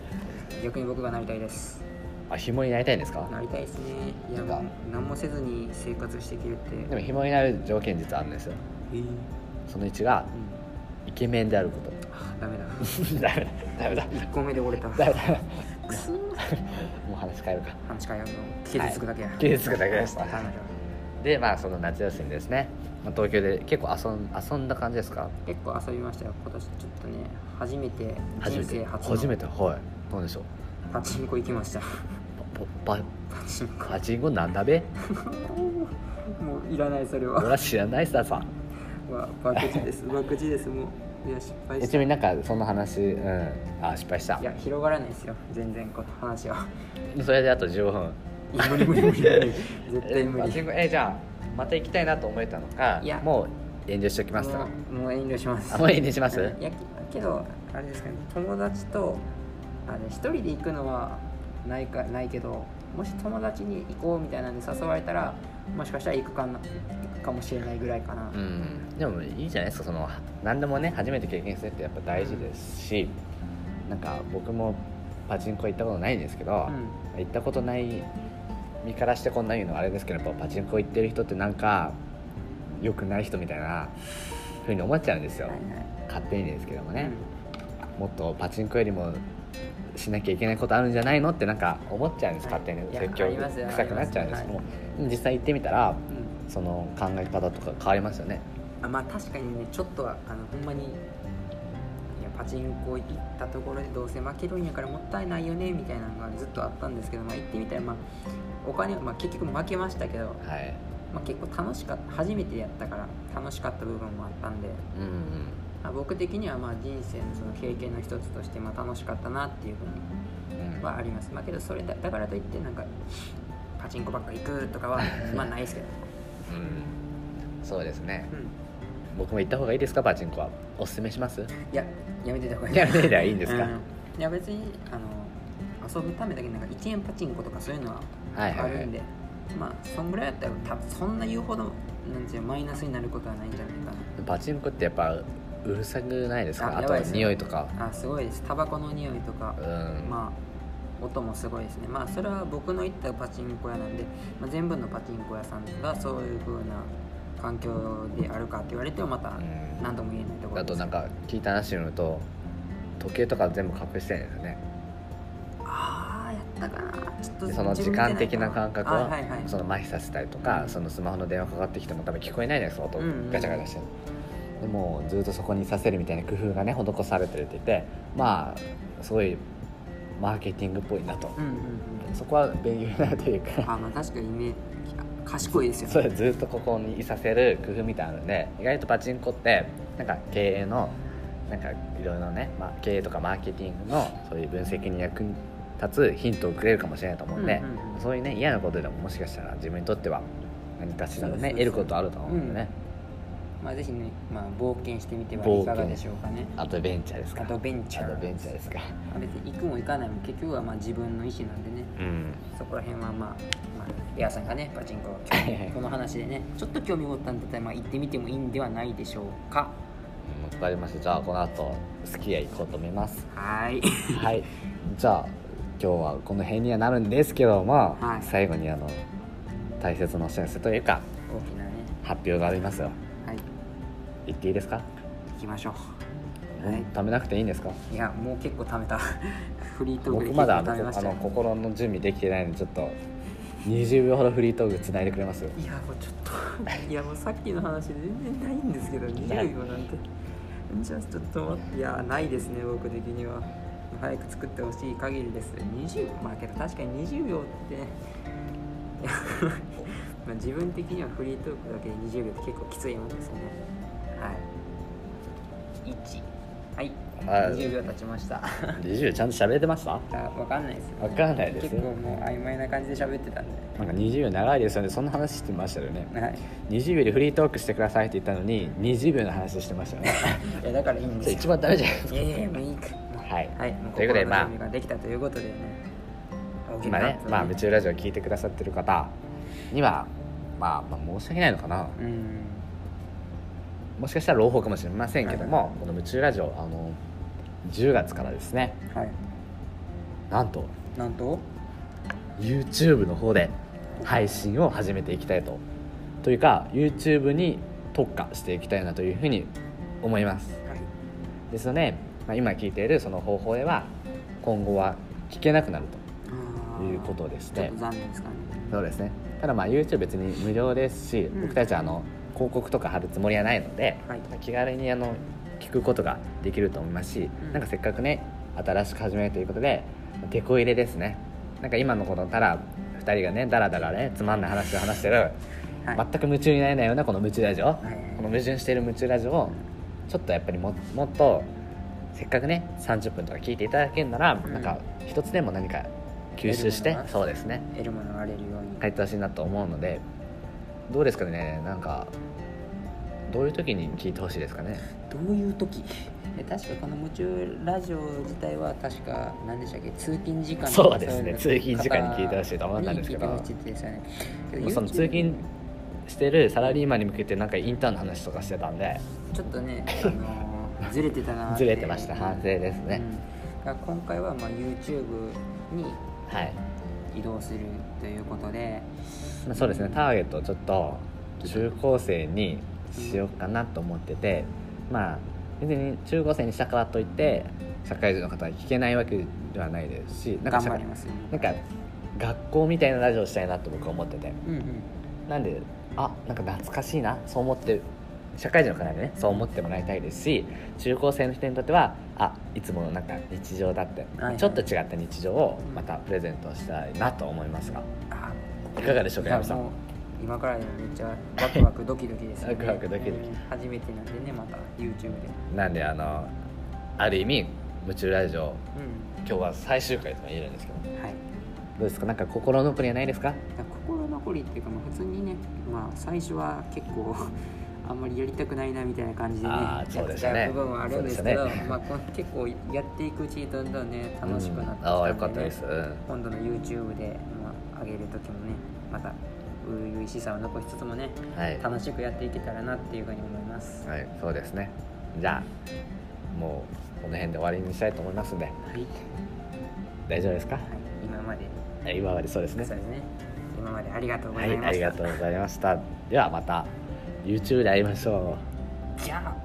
S2: 逆に僕がなりたいです。
S1: あ紐になりたいんですか？
S2: なりたいですね。いや
S1: なんか。
S2: もう何もせずに生活していけるって。
S1: でも紐になる条件実はあるんですよ。
S2: えー。
S1: その1が
S2: うん。
S1: イケメンであること。
S2: あ ダメだ。
S1: ダメだ。ダメだ。
S2: 1個目で折れた。
S1: ダメだ。
S2: くそー。
S1: もう話変えるか。
S2: 話変えよう。傷つくだけや、
S1: はい。傷つくだけです。
S2: 彼女
S1: でまあその夏休みですね、まあ、東京で結構遊ん遊んだ感じですか？
S2: 結構遊びましたよ。今年ちょっとね初めて人
S1: 初めて？
S2: 生初
S1: 初め
S2: の
S1: て？はい。どうでしょう？
S2: パチンコ行きました。
S1: パパ
S2: パチンコ。
S1: パチンコなんだべ？
S2: もういらないそれは。
S1: 俺は知らないささ。
S2: わ爆地です。爆地です。もういや失敗した。
S1: えちなみになんかその話うん。あ失敗した。
S2: いや広がらないですよ。全然この話は。
S1: それであと15分
S2: 無理無理無理。無理。絶対無
S1: パ
S2: 理
S1: えじゃあまた行きたいなと思えたのか
S2: いや。
S1: もう遠慮しておきます。か
S2: もう遠慮します。
S1: あもう遠慮します？
S2: うんいやけどあれですかね。友達とあれ一人で行くのはないかないけどもし友達に行こうみたいなんで誘われたらもしかしたら行くかな行くかもしれないぐらいかな、
S1: うん。でもいいじゃないですか。その何でもね初めて経験するってやっぱ大事ですしなんか僕もパチンコ行ったことないんですけど、
S2: うん。
S1: 行ったことない身からしてこんな言うのはあれですけどやっぱパチンコ行ってる人ってなんか良くない人みたいなふうに思っちゃうんですよ、
S2: はいはい。
S1: 勝手にですけどもね、もっとパチンコよりもしなきゃいけないことあるんじゃないのってなんか思っちゃうんです。勝手に。説教臭くなっちゃうんです
S2: あり
S1: もう実際行ってみたら
S2: うん。
S1: その考え方とか変わりますよね。
S2: あまあ確かにねちょっとはあのほんまにいやパチンコ行ったところでどうせ負けるんやからもったいないよねみたいなのがずっとあったんですけど、まあ、行ってみたら、まあ、お金、まあ、結局負けましたけど、
S1: はい。
S2: まあ、結構楽しかった初めてやったから楽しかった部分もあったんで、
S1: うんうん。
S2: まあ、僕的にはまあ人生のその経験の一つとしてまあ楽しかったなっていうふうに
S1: うん
S2: はあります、まあ、けどそれだだからといってなんかパチンコばっか行くとかは まあないですけど、
S1: うん。そうですね。
S2: うん、
S1: 僕も行った方がいいですかパチンコは。おすすめします？
S2: いややめてた方がいい。
S1: やめてりゃいいんですか？
S2: うん。いや別にあの遊ぶためだけになんか1円パチンコとかそういうのはあるんで、まあそんぐらいだったら多分そんな言うほどなんていうのマイナスになることはないんじゃないか
S1: パチンコってやっぱうるさくないですか？あと
S2: あやばいですね。
S1: 匂いとか。
S2: なあすごいです。タバコの匂いとか
S1: うん。
S2: まあ音もすごいですね。まあそれは僕の行ったパチンコ屋なんで、まあ、全部のパチンコ屋さんがそういう風な環境であるかって言われてもまた
S1: ん。
S2: 何とも言えないところです。
S1: あとなんか聞いた話によると時計とか全部隠してるんですよね。
S2: ああやったかなちょっと
S1: でその時間的な感覚
S2: あ
S1: はその麻痺させたりとか、
S2: うん。
S1: そのスマホの電話かかってきても多分聞こえないじゃないですか音
S2: うんうん。
S1: ガチャガチャしてでもずっとそこにさせるみたいな工夫がね施されてるって言ってまあすごいマーケティングっぽいなと。
S2: うんうんうん。
S1: そこは勉強になるというか。
S2: あまあ確かにね賢いですよね。
S1: それずっとここにいさせる工夫みたいなので意外とパチンコってなんか経営のなんかいろいろね、まあ、経営とかマーケティングのそういう分析に役に立つヒントをくれるかもしれないと思うんで、
S2: うんうんうん。
S1: そういうね嫌なことでももしかしたら自分にとっては何かしらのね得ることあると思うんでね、
S2: まあぜひね、まあ、冒険してみてはいかがでしょうかね。
S1: アドベンチャーですか。
S2: アドベンチャー。
S1: アドベンチャーですか。
S2: まあ別に行くも行かないも結局はまあ自分の意思なんでね。
S1: うん。
S2: そこら辺はまあ、まあ、エアさんがねパチンコこの話でねちょっと興味持ったんだったらまあ行ってみてもいいんではないでしょうか。
S1: わかりました。じゃあこの後すき家行こうと思います。
S2: はーい。
S1: はい。じゃあ今日はこの辺にはなるんですけども、
S2: はい。
S1: 最後にあの大切なお知らせというか
S2: 大きなね。
S1: 発表がありますよ。
S2: はい。
S1: 言っていいですか、
S2: 行きましょう。はい。
S1: 食べなくていいんですか？
S2: いやもう結構貯めた。フリートークで結構
S1: 僕まだあの
S2: 貯めましたよ。
S1: あの心の準備できてないのでちょっと20秒ほどフリートークつないでくれます
S2: いやもうちょっと。いやもうさっきの話全然ないんですけど20秒なんて。じゃあちょっと待って。いやないですね僕的には早く作ってほしい限りです。20まあけど確かに20秒って まあ自分的にはフリートークだけで20秒って結構きついもんですよね。はい。1はい。
S1: あ
S2: 20秒経ちました。
S1: 20ちゃんと喋れてました？
S2: あ分かんないですよ
S1: わかんないです。
S2: 結構もう曖昧な感じで喋ってたんで。
S1: なんか20秒長いですよね。そんな話してましたよね。
S2: はい。
S1: 20秒でフリートークしてくださいって言ったのに20秒の話してましたよね。
S2: いやだからいいん
S1: そ
S2: ですよ。
S1: れ一番ダメじゃないですか。
S2: いやいやもういいか
S1: はい、
S2: はい。
S1: ということでまあ。
S2: できたということでね。
S1: 今ね、まあ、夢中ラジオ聞いてくださってる方。には、まあ、まあ申し訳ないのかな。
S2: うん。
S1: もしかしたら朗報かもしれませんけども、この夢中ラジオあの10月からですね。
S2: はい。
S1: なんと
S2: なんと
S1: ？YouTube の方で配信を始めていきたいと。というか YouTube に特化していきたいなというふうに思います。
S2: はい。
S1: ですので、まあ、今聞いているその方法では今後は聞けなくなるということですね。
S2: ちょっと残念ですかね。
S1: そうですね。ただまあ YouTube 別に無料ですし、
S2: ん。
S1: 僕たちはあの広告とか貼るつもりはないので、
S2: はい。
S1: 気軽にあの聞くことができると思いますし、
S2: うん。
S1: なんかせっかくね新しく始めるということで手こ入れですね。なんか今のこのただ2人がねダラダラねつまんない話を話してる、
S2: はい。
S1: 全く夢中になれないようなこの夢中ラジオ、
S2: はい。
S1: この矛盾している夢中ラジオをちょっとやっぱりももっとせっかくね30分とか聞いていただけるなら、
S2: ん。
S1: なんか一つでも何か吸収してそうですね。
S2: 得るものがあれるように。
S1: 帰ってほしいなと思うのでどうですかねなんかどういう時に聞いてほしいですかね？
S2: どういう時？え確かこの夢中ラジオ自体は確か何でしたっけ？通勤時間
S1: そうですね。通勤時間に聞いてほしいと思ったんですけど。
S2: ね。
S1: その通勤してるサラリーマンに向けてなんかインターンの話とかしてたんで。
S2: ちょっとね、あのーずれてたな
S1: ずれてました。反省ですね、
S2: だから今回はまあ YouTube に
S1: はい、
S2: 移動するということで。
S1: まあ、そうですね。ターゲットをちょっと中高生にしようかなと思ってて。まあ別に中高生にしたからといって社会人の方は聞けないわけではないですしなんか
S2: 頑張ります
S1: なんか学校みたいなラジオをしたいなと僕は思ってて。
S2: うんうん。
S1: なんであなんか懐かしいな。そう思って社会人の方にねそう思ってもらいたいですし中高生の人にとってはあいつものなんか日常だって、
S2: はいはい。
S1: ちょっと違った日常をまたプレゼントしたいなと思いますが。
S2: あ
S1: いかがでしょうか山さん。
S2: 今からでもめっちゃワクワクドキドキですよね。
S1: ワクワクドキドキ。
S2: うん初めてなんでねまた YouTube で。
S1: なんであのある意味夢中ラジオ
S2: う
S1: 今日は最終回とか言えるんですけど。
S2: んはい。
S1: どうですか？なんか心残りはないですか？
S2: 心残りっていうかまあ普通にねまあ最初は結構あんまりやりたくないなみたいな感じでね。やってた部分はあるんですけど
S1: そうでした
S2: まあ結構やっていくうちにどんどんね楽しくなってきたんで、ね
S1: うん。ああよかったです、うん。
S2: 今度の YouTube で、まあ、上げる時もねまた初々しさを残しつつもね
S1: はい、
S2: 楽しくやっていけたらなっていうふうに思います。
S1: はい、そうですね。じゃあもうこの辺で終わりにしたいと思いますんで。
S2: はい、
S1: 大丈夫ですか？
S2: はい、今まで。
S1: はい今までそうですね。
S2: そうですね。今までありがとうござ
S1: はいい
S2: ました、
S1: ありがとうございました。ではまた YouTube で会いましょう。
S2: じゃあ。